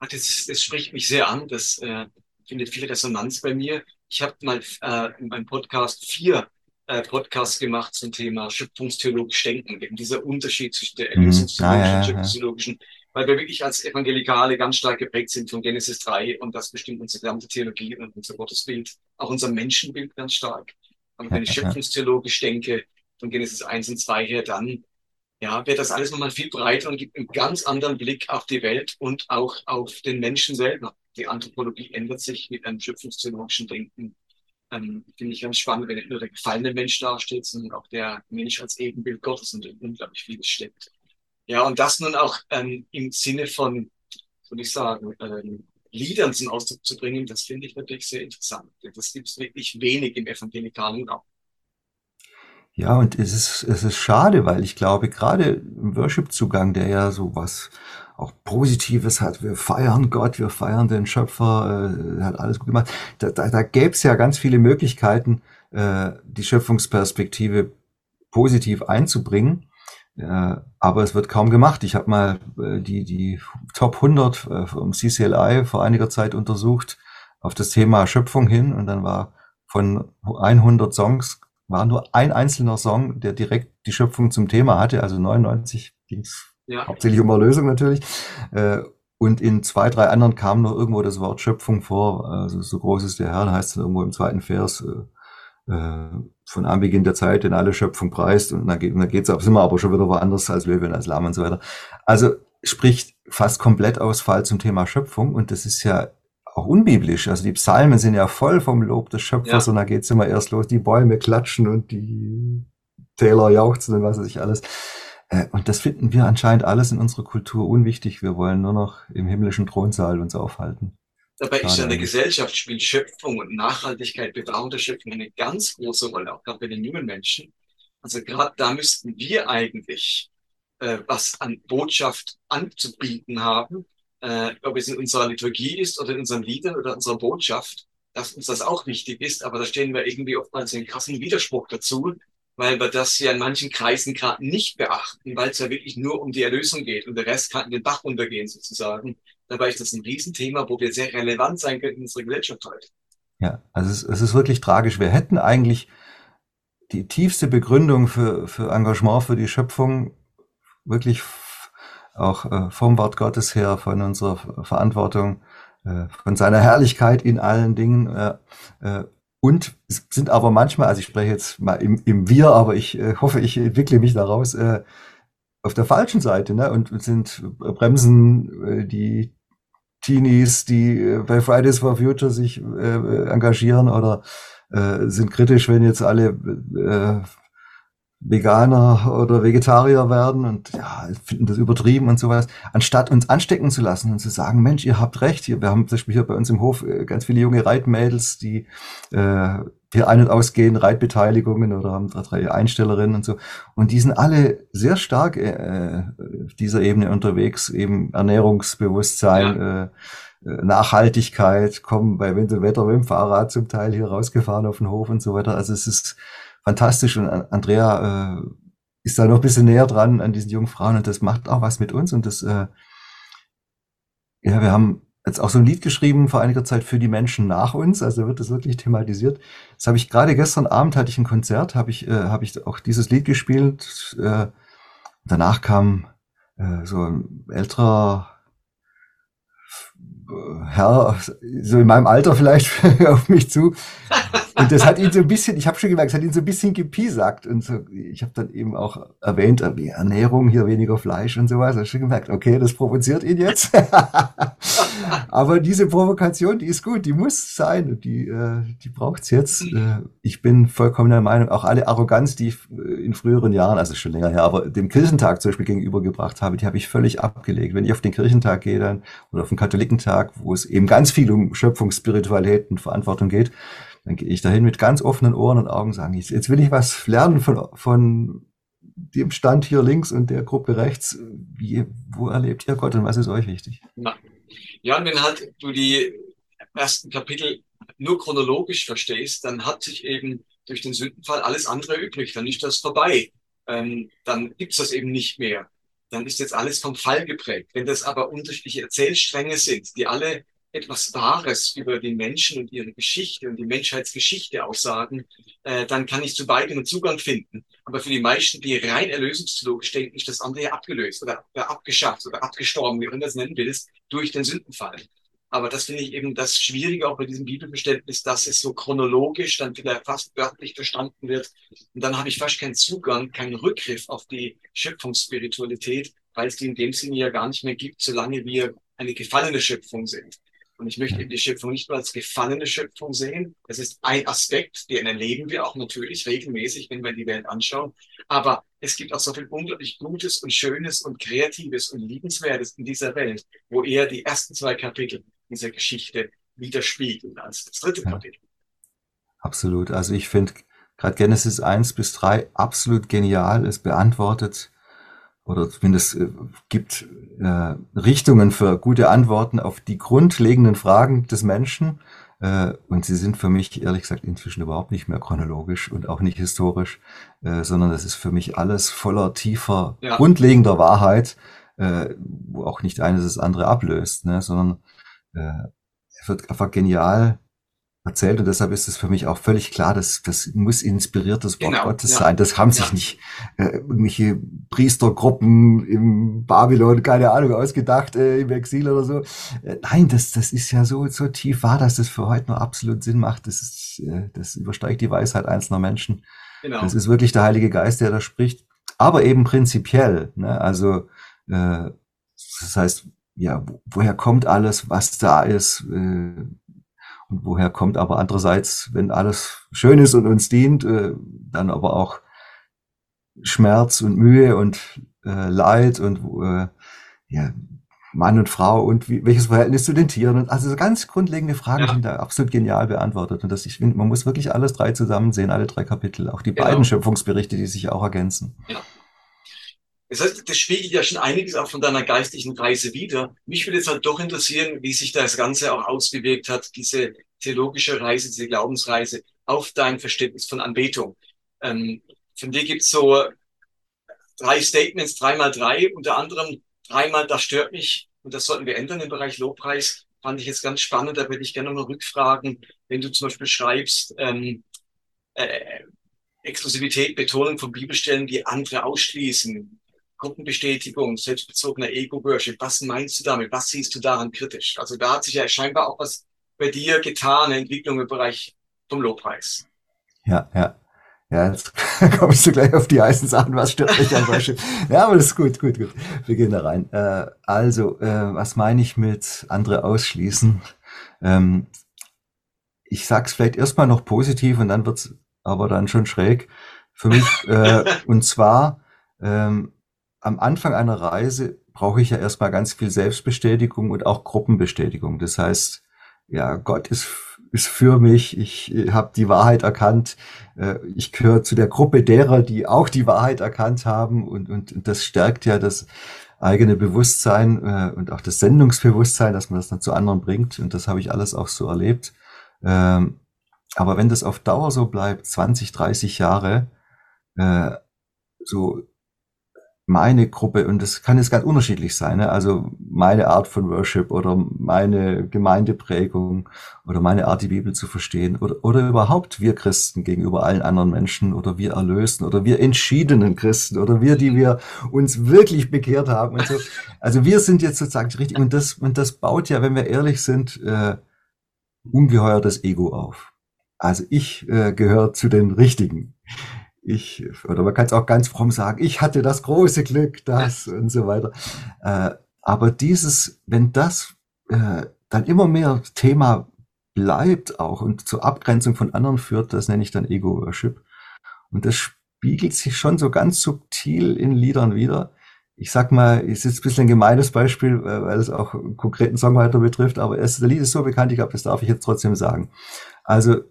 Das, das spricht mich sehr an. Das äh, findet viel Resonanz bei mir. Ich habe mal äh, in meinem Podcast vier äh, Podcasts gemacht zum Thema schöpfungstheologisch Denken, eben dieser Unterschied zwischen der erlösungstheologischen mhm. ah, und schöpfungstheologischen, weil wir wirklich als Evangelikale ganz stark geprägt sind von Genesis 3 und das bestimmt unsere gesamte Theologie und unser Gottesbild, auch unser Menschenbild ganz stark. Und wenn ich schöpfungstheologisch denke, von Genesis 1 und 2 her, dann ja, wird das alles nochmal viel breiter und gibt einen ganz anderen Blick auf die Welt und auch auf den Menschen selber. Die Anthropologie ändert sich mit einem schöpfungstheologischen Denken. Ähm, Finde ich ganz spannend, wenn nicht nur der gefallene Mensch dasteht, sondern auch der Mensch als Ebenbild Gottes und unglaublich vieles steckt. Ja, und das nun auch ähm, im Sinne von, soll ich sagen, ähm, Liedern zum Ausdruck zu bringen, das finde ich natürlich sehr interessant. Das gibt es wirklich wenig im evangelikalen Raum. Ja, und es ist, es ist schade, weil ich glaube, gerade im Worship-Zugang, der ja so was auch Positives hat, wir feiern Gott, wir feiern den Schöpfer, äh, hat alles gut gemacht, da, da, da gäbe es ja ganz viele Möglichkeiten, äh, die Schöpfungsperspektive positiv einzubringen. Äh, aber es wird kaum gemacht. Ich habe mal äh, die, die Top 100 äh, vom CCLI vor einiger Zeit untersucht auf das Thema Schöpfung hin und dann war von 100 Songs war nur ein einzelner Song, der direkt die Schöpfung zum Thema hatte. Also 99 ging es ja. hauptsächlich um Erlösung natürlich. Äh, und in zwei, drei anderen kam noch irgendwo das Wort Schöpfung vor. Also so groß ist der Herr, heißt es irgendwo im zweiten Vers. Äh, äh, von Anbeginn der Zeit, denn alle Schöpfung preist. Und dann geht es geht's ab, sind wir aber schon wieder woanders als Löwen, als Lamm und so weiter. Also spricht fast komplett Ausfall zum Thema Schöpfung. Und das ist ja auch unbiblisch. Also die Psalmen sind ja voll vom Lob des Schöpfers ja. und da geht's immer erst los, die Bäume klatschen und die Täler jauchzen und was weiß ich alles. Äh, und das finden wir anscheinend alles in unserer Kultur unwichtig. Wir wollen nur noch im himmlischen Thronsaal uns aufhalten. Dabei ist ja in der Gesellschaft spielt Schöpfung und Nachhaltigkeit, Bewahrung der Schöpfung eine ganz große Rolle, auch gerade bei den jungen Menschen. Also gerade da müssten wir eigentlich äh, was an Botschaft anzubieten haben, äh, ob es in unserer Liturgie ist oder in unseren Liedern oder unserer Botschaft, dass uns das auch wichtig ist, aber da stehen wir irgendwie oftmals in krassen Widerspruch dazu, weil wir das ja in manchen Kreisen gerade nicht beachten, weil es ja wirklich nur um die Erlösung geht und der Rest kann in den Bach untergehen sozusagen. Dabei ist das ein Riesenthema, wo wir sehr relevant sein können in unserer Gesellschaft heute. Ja, also es, es ist wirklich tragisch. Wir hätten eigentlich die tiefste Begründung für, für Engagement für die Schöpfung wirklich auch äh, vom Wort Gottes her, von unserer Verantwortung, äh, von seiner Herrlichkeit in allen Dingen. Und sind aber manchmal, also ich spreche jetzt mal im, im Wir, aber ich äh, hoffe, ich entwickle mich daraus, äh, auf der falschen Seite ne? und sind äh, bremsen äh, die Teenies, die äh, bei Fridays for Future sich äh, engagieren oder sind kritisch, wenn jetzt alle Veganer oder Vegetarier werden und ja, finden das übertrieben und sowas, anstatt uns anstecken zu lassen und zu sagen, Mensch, ihr habt recht, hier, wir haben zum Beispiel hier bei uns im Hof äh, ganz viele junge Reitmädels, die äh, hier ein- und ausgehen, Reitbeteiligungen oder haben drei Einstellerinnen und so. Und die sind alle sehr stark äh, auf dieser Ebene unterwegs, eben Ernährungsbewusstsein, ja. äh, Nachhaltigkeit, kommen bei Wind und Wetter mit dem Fahrrad zum Teil hier rausgefahren auf den Hof und so weiter. Also es ist fantastisch und Andrea äh, ist da noch ein bisschen näher dran an diesen jungen Frauen und das macht auch was mit uns und das, äh, ja, wir haben jetzt auch so ein Lied geschrieben vor einiger Zeit für die Menschen nach uns, also wird das wirklich thematisiert. Das habe ich gerade gestern Abend hatte ich ein Konzert, habe ich, äh, habe ich auch dieses Lied gespielt. Äh, danach kam äh, so ein älterer Herr, so in meinem Alter vielleicht auf mich zu. Und das hat ihn so ein bisschen, ich habe schon gemerkt, es hat ihn so ein bisschen gepiesackt. Und so, ich habe dann eben auch erwähnt, Ernährung, hier weniger Fleisch und sowas. Ich habe schon gemerkt, okay, das provoziert ihn jetzt. Aber diese Provokation, die ist gut, die muss sein und die, äh, die braucht's jetzt. Mhm. Äh, ich bin vollkommen der Meinung, auch alle Arroganz, die ich äh, in früheren Jahren, also schon länger her, aber dem Kirchentag zum Beispiel gegenübergebracht habe, die habe ich völlig abgelegt. Wenn ich auf den Kirchentag gehe dann oder auf den Katholikentag, wo es eben ganz viel um Schöpfungsspiritualität und Verantwortung geht, dann gehe ich dahin mit ganz offenen Ohren und Augen, sagen, jetzt will ich was lernen von, von dem Stand hier links und der Gruppe rechts. Wie, wo erlebt ihr Gott und was ist euch wichtig? Ja, und wenn halt du die ersten Kapitel nur chronologisch verstehst, dann hat sich eben durch den Sündenfall alles andere übrig. Dann ist das vorbei. Ähm, dann gibt's das eben nicht mehr. Dann ist jetzt alles vom Fall geprägt. Wenn das aber unterschiedliche Erzählstränge sind, die alle etwas Wahres über den Menschen und ihre Geschichte und die Menschheitsgeschichte aussagen, äh, dann kann ich zu beidem einen Zugang finden. Aber für die meisten, die rein erlösungstheologisch denken, ist das andere ja abgelöst oder, abgeschafft oder abgestorben, wie du das nennen willst, durch den Sündenfall. Aber das finde ich eben das Schwierige auch bei diesem Bibelverständnis, dass es so chronologisch dann wieder fast wörtlich verstanden wird. Und dann habe ich fast keinen Zugang, keinen Rückgriff auf die Schöpfungsspiritualität, weil es die in dem Sinne ja gar nicht mehr gibt, solange wir eine gefallene Schöpfung sind. Und ich möchte eben die Schöpfung nicht nur als gefallene Schöpfung sehen. Das ist ein Aspekt, den erleben wir auch natürlich regelmäßig, wenn wir die Welt anschauen. Aber es gibt auch so viel unglaublich Gutes und Schönes und Kreatives und Liebenswertes in dieser Welt, wo eher die ersten zwei Kapitel dieser Geschichte widerspiegeln als das dritte Kapitel. Absolut. Also ich finde gerade Genesis 1 bis 3 absolut genial. Es beantwortet oder zumindest äh, gibt äh, Richtungen für gute Antworten auf die grundlegenden Fragen des Menschen. Äh, und sie sind für mich, ehrlich gesagt, inzwischen überhaupt nicht mehr chronologisch und auch nicht historisch, äh, sondern das ist für mich alles voller tiefer, ja. grundlegender Wahrheit, äh, wo auch nicht eines das andere ablöst, ne, sondern äh, wird einfach genial erzählt und deshalb ist es für mich auch völlig klar, dass das muss inspiriertes Wort genau, Gottes ja. sein. Das haben sich ja. nicht äh, irgendwelche Priestergruppen im Babylon, keine Ahnung, ausgedacht äh, im Exil oder so. Äh, nein, das das ist ja so so tief wahr, dass das für heute noch absolut Sinn macht. Das ist äh, das übersteigt die Weisheit einzelner Menschen. Genau. Das ist wirklich der Heilige Geist, der da spricht, aber eben prinzipiell. Ne? Also äh, das heißt, ja, woher kommt alles, was da ist? Äh, und woher kommt aber andererseits, wenn alles schön ist und uns dient, äh, dann aber auch Schmerz und Mühe und äh, Leid und äh, ja, Mann und Frau und wie, welches Verhältnis zu den Tieren und also ganz grundlegende Fragen ja. sind da absolut genial beantwortet und das ich finde, man muss wirklich alles drei zusammen sehen, alle drei Kapitel, auch die genau. beiden Schöpfungsberichte, die sich auch ergänzen. Ja. Das heißt, das spiegelt ja schon einiges auch von deiner geistlichen Reise wieder. Mich würde jetzt halt doch interessieren, wie sich das Ganze auch ausgewirkt hat, diese theologische Reise, diese Glaubensreise auf dein Verständnis von Anbetung. Ähm, von dir gibt's so drei Statements, dreimal drei, unter anderem dreimal, das stört mich und das sollten wir ändern im Bereich Lobpreis. Fand ich jetzt ganz spannend, da würde ich gerne noch mal rückfragen, wenn du zum Beispiel schreibst, ähm, äh, Exklusivität, Betonung von Bibelstellen, die andere ausschließen, Gruppenbestätigung, selbstbezogener Ego-Worship. Was meinst du damit? Was siehst du daran kritisch? Also da hat sich ja scheinbar auch was bei dir getan, Entwicklung im Bereich vom Lobpreis. Ja, ja. Ja, jetzt kommst du gleich auf die heißen Sachen, was stört mich am Worship. ja, aber das ist gut, gut, gut. Wir gehen da rein. Äh, also, äh, was meine ich mit andere ausschließen? Ähm, ich sag's vielleicht erstmal noch positiv und dann wird's aber dann schon schräg für mich. äh, und zwar, ähm, am Anfang einer Reise brauche ich ja erstmal ganz viel Selbstbestätigung und auch Gruppenbestätigung. Das heißt, ja, Gott ist, ist für mich, ich habe die Wahrheit erkannt, äh, ich gehöre zu der Gruppe derer, die auch die Wahrheit erkannt haben und, und, und das stärkt ja das eigene Bewusstsein äh, und auch das Sendungsbewusstsein, dass man das dann zu anderen bringt und das habe ich alles auch so erlebt. Ähm, aber wenn das auf Dauer so bleibt, 20, 30 Jahre, äh, so meine Gruppe, und das kann jetzt ganz unterschiedlich sein, ne? also meine Art von Worship oder meine Gemeindeprägung oder meine Art, die Bibel zu verstehen oder, oder überhaupt wir Christen gegenüber allen anderen Menschen oder wir Erlösten oder wir entschiedenen Christen oder wir, die wir uns wirklich bekehrt haben und so. Also wir sind jetzt sozusagen richtig und das, und das baut ja, wenn wir ehrlich sind, äh, ungeheuer das Ego auf. Also ich äh, gehöre zu den Richtigen ich, oder man kann es auch ganz fromm sagen, ich hatte das große Glück, das und so weiter. Äh, aber dieses, wenn das äh, dann immer mehr Thema bleibt auch und zur Abgrenzung von anderen führt, das nenne ich dann Ego-Worship. Und das spiegelt sich schon so ganz subtil in Liedern wieder. Ich sag mal, es ist ein bisschen ein gemeines Beispiel, äh, weil es auch einen konkreten Songwriter betrifft, aber es, der Lied ist so bekannt, ich glaube, das darf ich jetzt trotzdem sagen. Also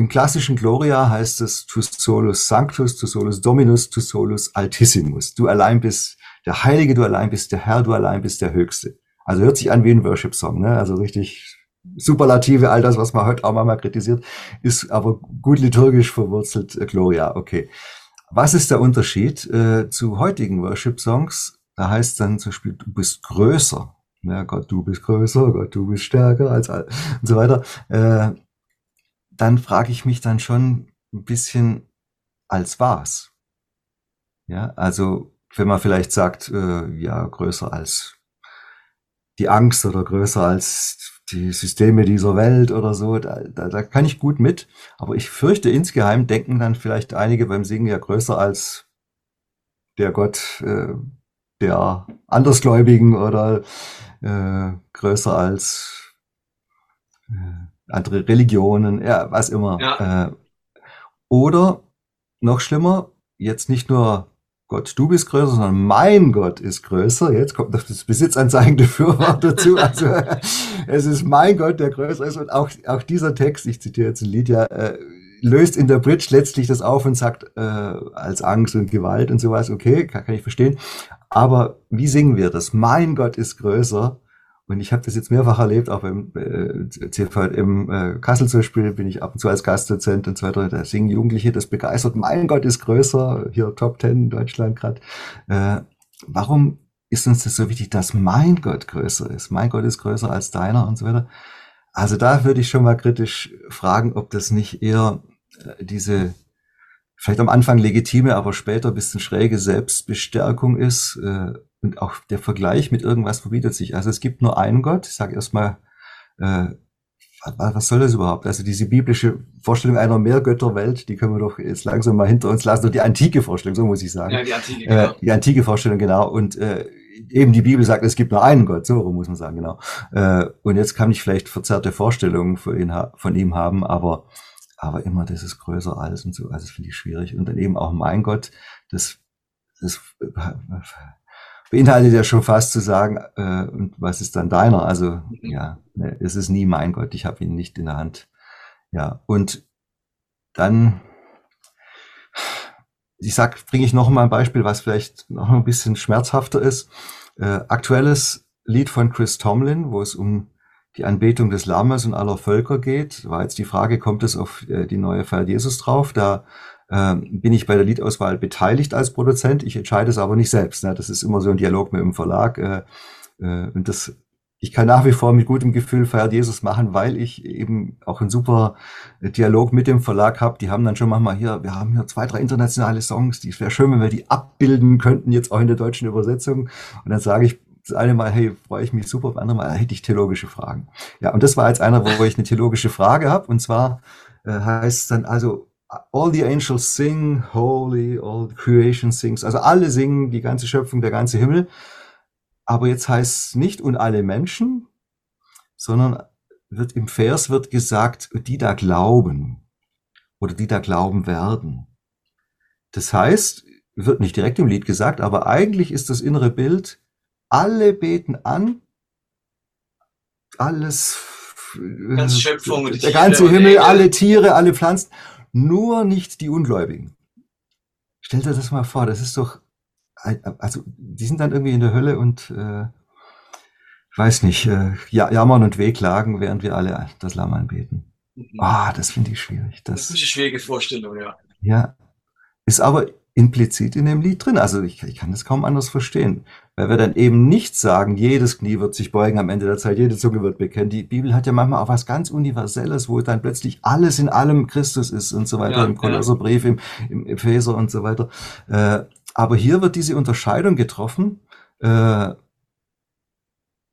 im klassischen Gloria heißt es tu solus sanctus, tu solus dominus, tu solus altissimus. Du allein bist der Heilige, du allein bist der Herr, du allein bist der Höchste. Also hört sich an wie ein Worship-Song, ne? Also richtig Superlative, all das, was man heute auch mal kritisiert, ist aber gut liturgisch verwurzelt, äh, Gloria, okay. Was ist der Unterschied äh, zu heutigen Worship-Songs? Da heißt dann zum Beispiel, du bist größer. Ja, Gott, du bist größer, Gott, du bist stärker als all und so weiter. Äh, dann frage ich mich dann schon ein bisschen, als was? Ja, also wenn man vielleicht sagt, äh, ja, größer als die Angst oder größer als die Systeme dieser Welt oder so, da, da, da kann ich gut mit. Aber ich fürchte, insgeheim denken dann vielleicht einige beim Singen ja größer als der Gott äh, der Andersgläubigen oder äh, größer als andere Religionen, ja, was immer. Ja. Äh, oder noch schlimmer, jetzt nicht nur Gott, du bist größer, sondern mein Gott ist größer. Jetzt kommt noch das besitzanzeigende Fürwort dazu. Also es ist mein Gott, der größer ist. Und auch, auch dieser Text, ich zitiere jetzt Lydia, äh, löst in der Bridge letztlich das auf und sagt, äh, als Angst und Gewalt und sowas, okay, kann, kann ich verstehen. Aber wie singen wir das? Mein Gott ist größer. Und ich habe das jetzt mehrfach erlebt, auch beim äh, CVM äh, Kassel zum Beispiel bin ich ab und zu als Gastdozent und so weiter. Da singen Jugendliche das begeistert. Mein Gott ist größer, hier Top Ten in Deutschland gerade. Äh, warum ist uns das so wichtig, dass mein Gott größer ist? Mein Gott ist größer als deiner und so weiter. Also da würde ich schon mal kritisch fragen, ob das nicht eher äh, diese vielleicht am Anfang legitime, aber später bisschen schräge Selbstbestärkung ist, äh, und auch der Vergleich mit irgendwas verbietet sich. Also es gibt nur einen Gott. Ich sage erstmal, äh, was soll das überhaupt? Also diese biblische Vorstellung einer Mehrgötterwelt, die können wir doch jetzt langsam mal hinter uns lassen. Und die antike Vorstellung, so muss ich sagen. Ja, die antike, genau. Äh, die antike Vorstellung, genau. Und äh, eben die Bibel sagt, es gibt nur einen Gott, so muss man sagen, genau. Äh, und jetzt kann ich vielleicht verzerrte Vorstellungen von, ihn, von ihm haben, aber, aber immer das ist größer als und so. Also das finde ich schwierig. Und dann eben auch mein Gott, das, das beinhaltet ja schon fast zu sagen, äh, und was ist dann deiner? Also mhm. ja, ne, es ist nie mein Gott, ich habe ihn nicht in der Hand. Ja, und dann, ich sag, bringe ich noch mal ein Beispiel, was vielleicht noch ein bisschen schmerzhafter ist. Äh, aktuelles Lied von Chris Tomlin, wo es um die Anbetung des Lammes und aller Völker geht. War jetzt die Frage, kommt es auf äh, die neue Feier Jesus drauf? Da bin ich bei der Liedauswahl beteiligt als Produzent. Ich entscheide es aber nicht selbst. Ne? Das ist immer so ein Dialog mit dem Verlag. Äh, äh, und das, ich kann nach wie vor mit gutem Gefühl Feiert Jesus machen, weil ich eben auch einen super Dialog mit dem Verlag habe. Die haben dann schon manchmal hier, wir haben hier zwei, drei internationale Songs, die wäre schön, wenn wir die abbilden könnten, jetzt auch in der deutschen Übersetzung. Und dann sage ich, das eine Mal, hey, freue ich mich super, das andere Mal hätte ich theologische Fragen. Ja, und das war jetzt einer, wo ich eine theologische Frage habe. Und zwar äh, heißt dann also, all the angels sing, holy, all creation sings. Also alle singen, die ganze Schöpfung, der ganze Himmel. Aber jetzt heißt es nicht und alle Menschen, sondern wird im Vers wird gesagt, die da glauben oder die da glauben werden. Das heißt, wird nicht direkt im Lied gesagt, aber eigentlich ist das innere Bild, alle beten an, alles, ganze Schöpfung, der ganze Himmel, alle Tiere, alle Pflanzen nur nicht die Ungläubigen. Stellt euch das mal vor, das ist doch, also die sind dann irgendwie in der Hölle und äh, weiß nicht, äh, jammern und wehklagen, während wir alle das Lamm anbeten. Mhm. Ah, das finde ich schwierig. Das, das ist eine schwierige Vorstellung, ja. Ja, ist aber implizit in dem Lied drin. Also ich, ich kann das kaum anders verstehen. Weil wir dann eben nicht sagen, jedes Knie wird sich beugen am Ende der Zeit, jede Zunge wird bekennen. Die Bibel hat ja manchmal auch was ganz Universelles, wo dann plötzlich alles in allem Christus ist und so weiter, ja, im Kolosserbrief, im, im Epheser und so weiter. Äh, aber hier wird diese Unterscheidung getroffen, äh,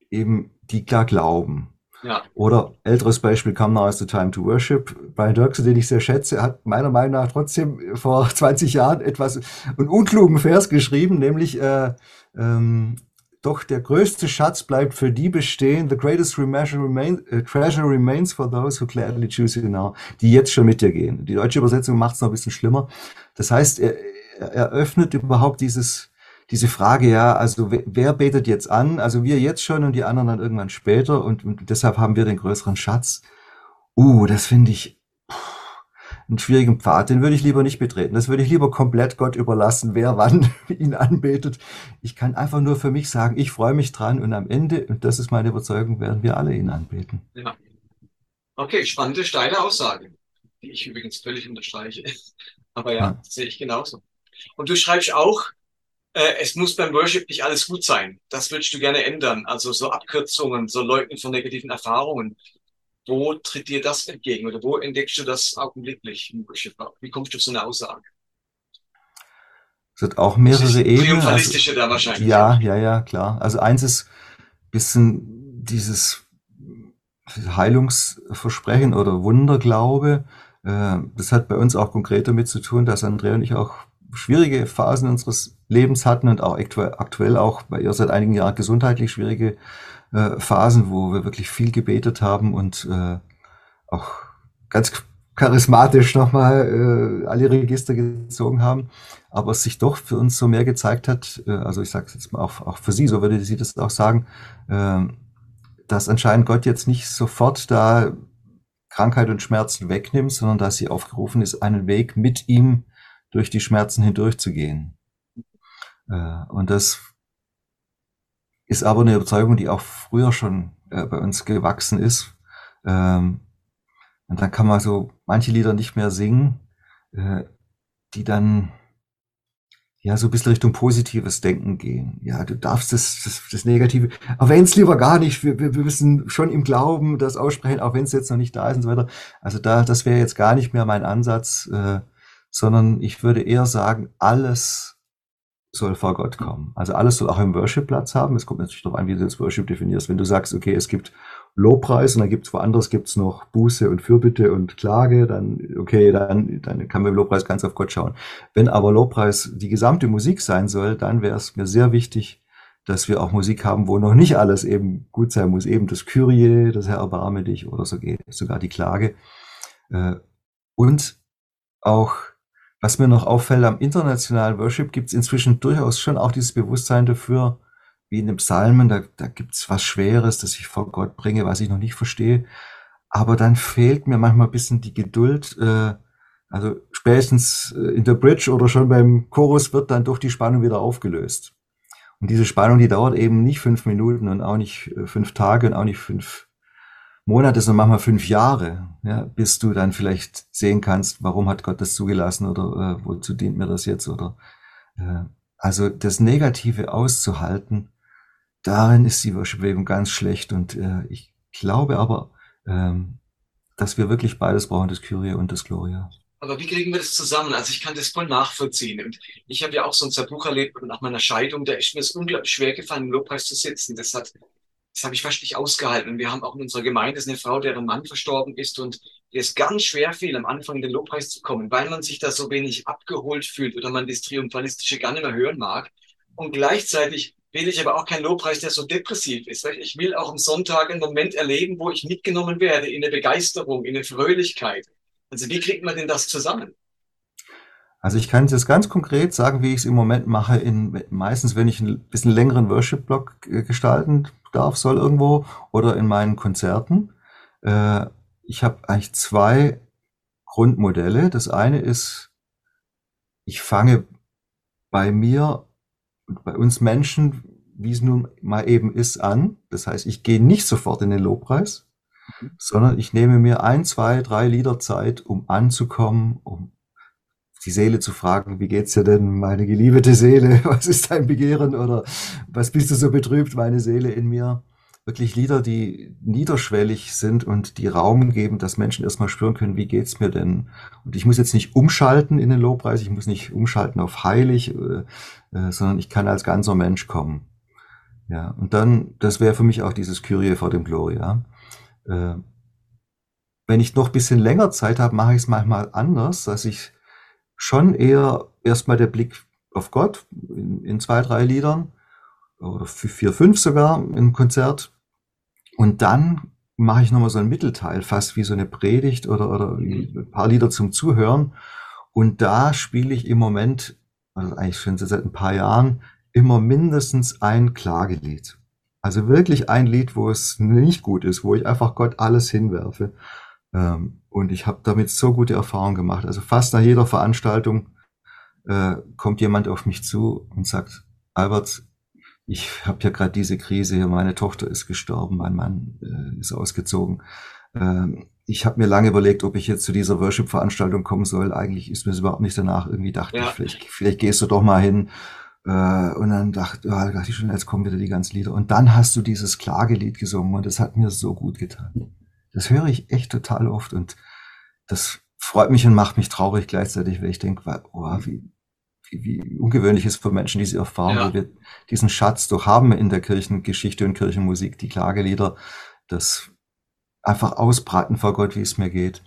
eben die klar glauben. Ja. Oder älteres Beispiel kam Now is the Time to Worship. Brian Dirksen, den ich sehr schätze, hat meiner Meinung nach trotzdem vor 20 Jahren etwas einen unklugen Vers geschrieben, nämlich äh, ähm, doch der größte Schatz bleibt für die bestehen. The greatest remain, uh, treasure remains for those who gladly choose you now. Die jetzt schon mit dir gehen. Die deutsche Übersetzung macht es noch ein bisschen schlimmer. Das heißt, er, er öffnet überhaupt dieses, diese Frage, ja, also wer, wer betet jetzt an? Also wir jetzt schon und die anderen dann irgendwann später und, und deshalb haben wir den größeren Schatz. Uh, das finde ich einen schwierigen Pfad, den würde ich lieber nicht betreten. Das würde ich lieber komplett Gott überlassen, wer wann ihn anbetet. Ich kann einfach nur für mich sagen, ich freue mich dran und am Ende, und das ist meine Überzeugung, werden wir alle ihn anbeten. Ja. Okay, spannende, steile Aussage, die ich übrigens völlig unterstreiche. Aber ja, ja. sehe ich genauso. Und du schreibst auch, äh, es muss beim Worship nicht alles gut sein. Das würdest du gerne ändern. Also so Abkürzungen, so Leugnen von negativen Erfahrungen. Wo tritt dir das entgegen oder wo entdeckst du das augenblicklich im Worship? Wie kommst du zu einer Aussage? Es hat auch mehrere Ebenen. Triumphalistische also, da wahrscheinlich. Ja, ja, ja, klar. Also eins ist bisschen dieses Heilungsversprechen oder Wunderglaube. Äh, das hat bei uns auch konkret damit zu tun, dass Andrea und ich auch schwierige Phasen unseres Lebens hatten und auch aktuell auch bei ihr seit einigen Jahren gesundheitlich schwierige äh, Phasen, wo wir wirklich viel gebetet haben und äh, auch ganz charismatisch nochmal äh, alle Register gezogen haben, aber es sich doch für uns so mehr gezeigt hat, äh, also ich sage es jetzt mal auch, auch für Sie, so würde sie das auch sagen, äh, dass anscheinend Gott jetzt nicht sofort da Krankheit und Schmerzen wegnimmt, sondern dass sie aufgerufen ist, einen Weg mit ihm durch die Schmerzen hindurchzugehen. Äh, und das ist aber eine Überzeugung, die auch früher schon äh, bei uns gewachsen ist. Ähm, und dann kann man so manche Lieder nicht mehr singen, äh, die dann ja so ein bisschen Richtung positives Denken gehen. Ja, du darfst das, das, das Negative, aber wenn es lieber gar nicht. Wir, wir, wir müssen schon im Glauben das aussprechen, auch wenn es jetzt noch nicht da ist und so weiter. Also da, das wäre jetzt gar nicht mehr mein Ansatz, äh, sondern ich würde eher sagen, alles soll vor Gott kommen. Also alles soll auch im Worship Platz haben. Es kommt natürlich darauf an, wie du das Worship definierst. Wenn du sagst, okay, es gibt Lobpreis und dann gibt es woanders gibt's noch Buße und Fürbitte und Klage, dann okay, dann, dann kann man im Lobpreis ganz auf Gott schauen. Wenn aber Lobpreis die gesamte Musik sein soll, dann wäre es mir sehr wichtig, dass wir auch Musik haben, wo noch nicht alles eben gut sein muss. Eben das Kyrie, das Herr erbarme dich oder sogar die Klage. Äh, und auch was mir noch auffällt, am internationalen Worship gibt es inzwischen durchaus schon auch dieses Bewusstsein dafür, wie in den Psalmen, da, da gibt es was Schweres, das ich vor Gott bringe, was ich noch nicht verstehe. Aber dann fehlt mir manchmal ein bisschen die Geduld. Äh, also spätestens äh, in der Bridge oder schon beim Chorus wird dann doch die Spannung wieder aufgelöst. Und diese Spannung, die dauert eben nicht fünf Minuten und auch nicht äh, fünf Tage und auch nicht fünf Monate, sondern manchmal fünf Jahre, ja, bis du dann vielleicht sehen kannst, warum hat Gott das zugelassen oder äh, wozu dient mir das jetzt oder äh, also das Negative auszuhalten, darin ist die Worship-Bewegung ganz schlecht und äh, ich glaube aber, ähm, dass wir wirklich beides brauchen, das Kyrie und das Gloria. Aber wie kriegen wir das zusammen? Also ich kann das voll nachvollziehen. Und ich habe ja auch so ein Zerbruch erlebt nach meiner Scheidung. Da ist mir es unglaublich schwer gefallen, im Lobpreis zu sitzen. Das hat das habe ich fast nicht ausgehalten. Wir haben auch in unserer Gemeinde eine Frau, deren Mann verstorben ist und ihr ist ganz schwer fiel, am Anfang in den Lobpreis zu kommen, weil man sich da so wenig abgeholt fühlt oder man das Triumphalistische gar nicht mehr hören mag. Und gleichzeitig will ich aber auch keinen Lobpreis, der so depressiv ist. Ich will auch am Sonntag einen Moment erleben, wo ich mitgenommen werde in eine Begeisterung, in eine Fröhlichkeit. Also wie kriegt man denn das zusammen? Also ich kann es jetzt ganz konkret sagen, wie ich es im Moment mache. In, meistens, wenn ich einen bisschen längeren Worship-Block äh, gestalten darf, soll irgendwo oder in meinen Konzerten. Äh, ich habe eigentlich zwei Grundmodelle. Das eine ist, ich fange bei mir und bei uns Menschen, wie es nun mal eben ist, an. Das heißt, ich gehe nicht sofort in den Lobpreis, mhm. sondern ich nehme mir ein, zwei, drei Lieder Zeit, um anzukommen, um die Seele zu fragen, wie geht's dir denn, meine geliebte Seele? Was ist dein Begehren oder was bist du so betrübt, meine Seele in mir? Wirklich Lieder, die niederschwellig sind und die Raum geben, dass Menschen erstmal spüren können, wie geht's mir denn? Und ich muss jetzt nicht umschalten in den Lobpreis, ich muss nicht umschalten auf heilig, äh, äh, sondern ich kann als ganzer Mensch kommen. Ja, und dann, das wäre für mich auch dieses Kyrie vor dem Gloria. Äh, wenn ich noch bisschen länger Zeit habe, mache ich es manchmal anders, dass ich schon eher erstmal der Blick auf Gott in, in zwei, drei Liedern oder vier, fünf sogar im Konzert. Und dann mache ich nochmal so einen Mittelteil, fast wie so eine Predigt oder, oder mhm. ein paar Lieder zum Zuhören. Und da spiele ich im Moment, also eigentlich schon seit ein paar Jahren, immer mindestens ein Klagelied. Also wirklich ein Lied, wo es nicht gut ist, wo ich einfach Gott alles hinwerfe. Ähm, und ich habe damit so gute Erfahrungen gemacht. Also fast nach jeder Veranstaltung äh, kommt jemand auf mich zu und sagt, Albert, ich habe ja gerade diese Krise hier, meine Tochter ist gestorben, mein Mann äh, ist ausgezogen. Ähm, ich habe mir lange überlegt, ob ich jetzt zu dieser Worship-Veranstaltung kommen soll. Eigentlich ist mir das überhaupt nicht danach. Irgendwie dachte ja. ich, vielleicht, vielleicht gehst du doch mal hin. Äh, und dann dachte, ja, dachte ich schon, jetzt kommen wieder die ganzen Lieder. Und dann hast du dieses Klagelied gesungen und das hat mir so gut getan. Das höre ich echt total oft und das freut mich und macht mich traurig gleichzeitig, weil ich denke, oh, wie, wie, wie ungewöhnlich ist für Menschen diese Erfahrung, ja. wir diesen Schatz doch haben in der Kirchengeschichte und Kirchenmusik, die Klagelieder, das einfach ausbraten vor Gott, wie es mir geht.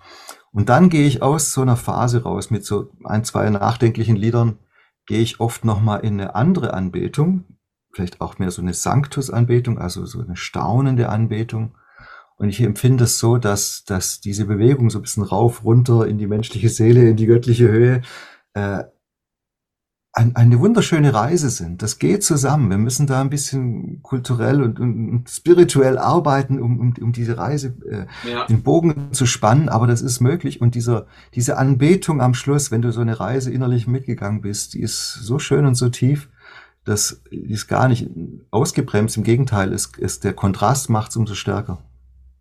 Und dann gehe ich aus so einer Phase raus mit so ein, zwei nachdenklichen Liedern, gehe ich oft nochmal in eine andere Anbetung, vielleicht auch mehr so eine Sanctus-Anbetung, also so eine staunende Anbetung. Und ich empfinde es so, dass, dass diese Bewegung so ein bisschen rauf, runter in die menschliche Seele, in die göttliche Höhe, äh, ein, eine wunderschöne Reise sind. Das geht zusammen. Wir müssen da ein bisschen kulturell und, und, und spirituell arbeiten, um, um, um diese Reise äh, ja. den Bogen zu spannen, aber das ist möglich. Und dieser, diese Anbetung am Schluss, wenn du so eine Reise innerlich mitgegangen bist, die ist so schön und so tief, dass die ist gar nicht ausgebremst. Im Gegenteil, ist, ist der Kontrast macht es umso stärker.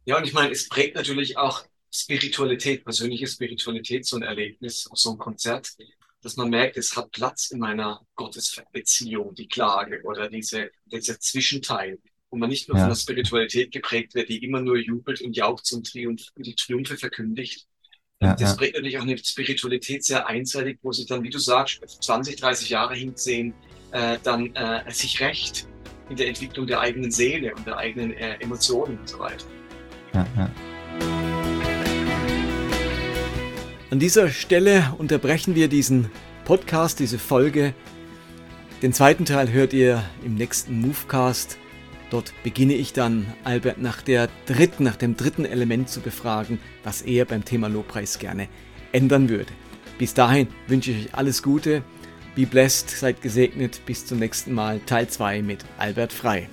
Ja, und ich meine, es prägt natürlich auch Spiritualität, persönliche Spiritualität, so ein Erlebnis, auch so ein Konzert dass man merkt, es hat Platz in meiner Gottesbeziehung, die Klage oder diese, dieser Zwischenteil, wo man nicht nur ja. von der Spiritualität geprägt wird, die immer nur jubelt und jaucht und Triumph, die Triumphe verkündigt. Ja, das ja. bringt natürlich auch eine Spiritualität sehr einseitig, wo sich dann, wie du sagst, 20, 30 Jahre hinsehen, äh, dann äh, sich recht in der Entwicklung der eigenen Seele und der eigenen äh, Emotionen und so weiter. Ja, ja. An dieser Stelle unterbrechen wir diesen Podcast, diese Folge. Den zweiten Teil hört ihr im nächsten Movecast. Dort beginne ich dann Albert nach der dritten, nach dem dritten Element zu befragen, was er beim Thema Lobpreis gerne ändern würde. Bis dahin wünsche ich euch alles Gute. Be blessed, seid gesegnet. Bis zum nächsten Mal. Teil 2 mit Albert Frei.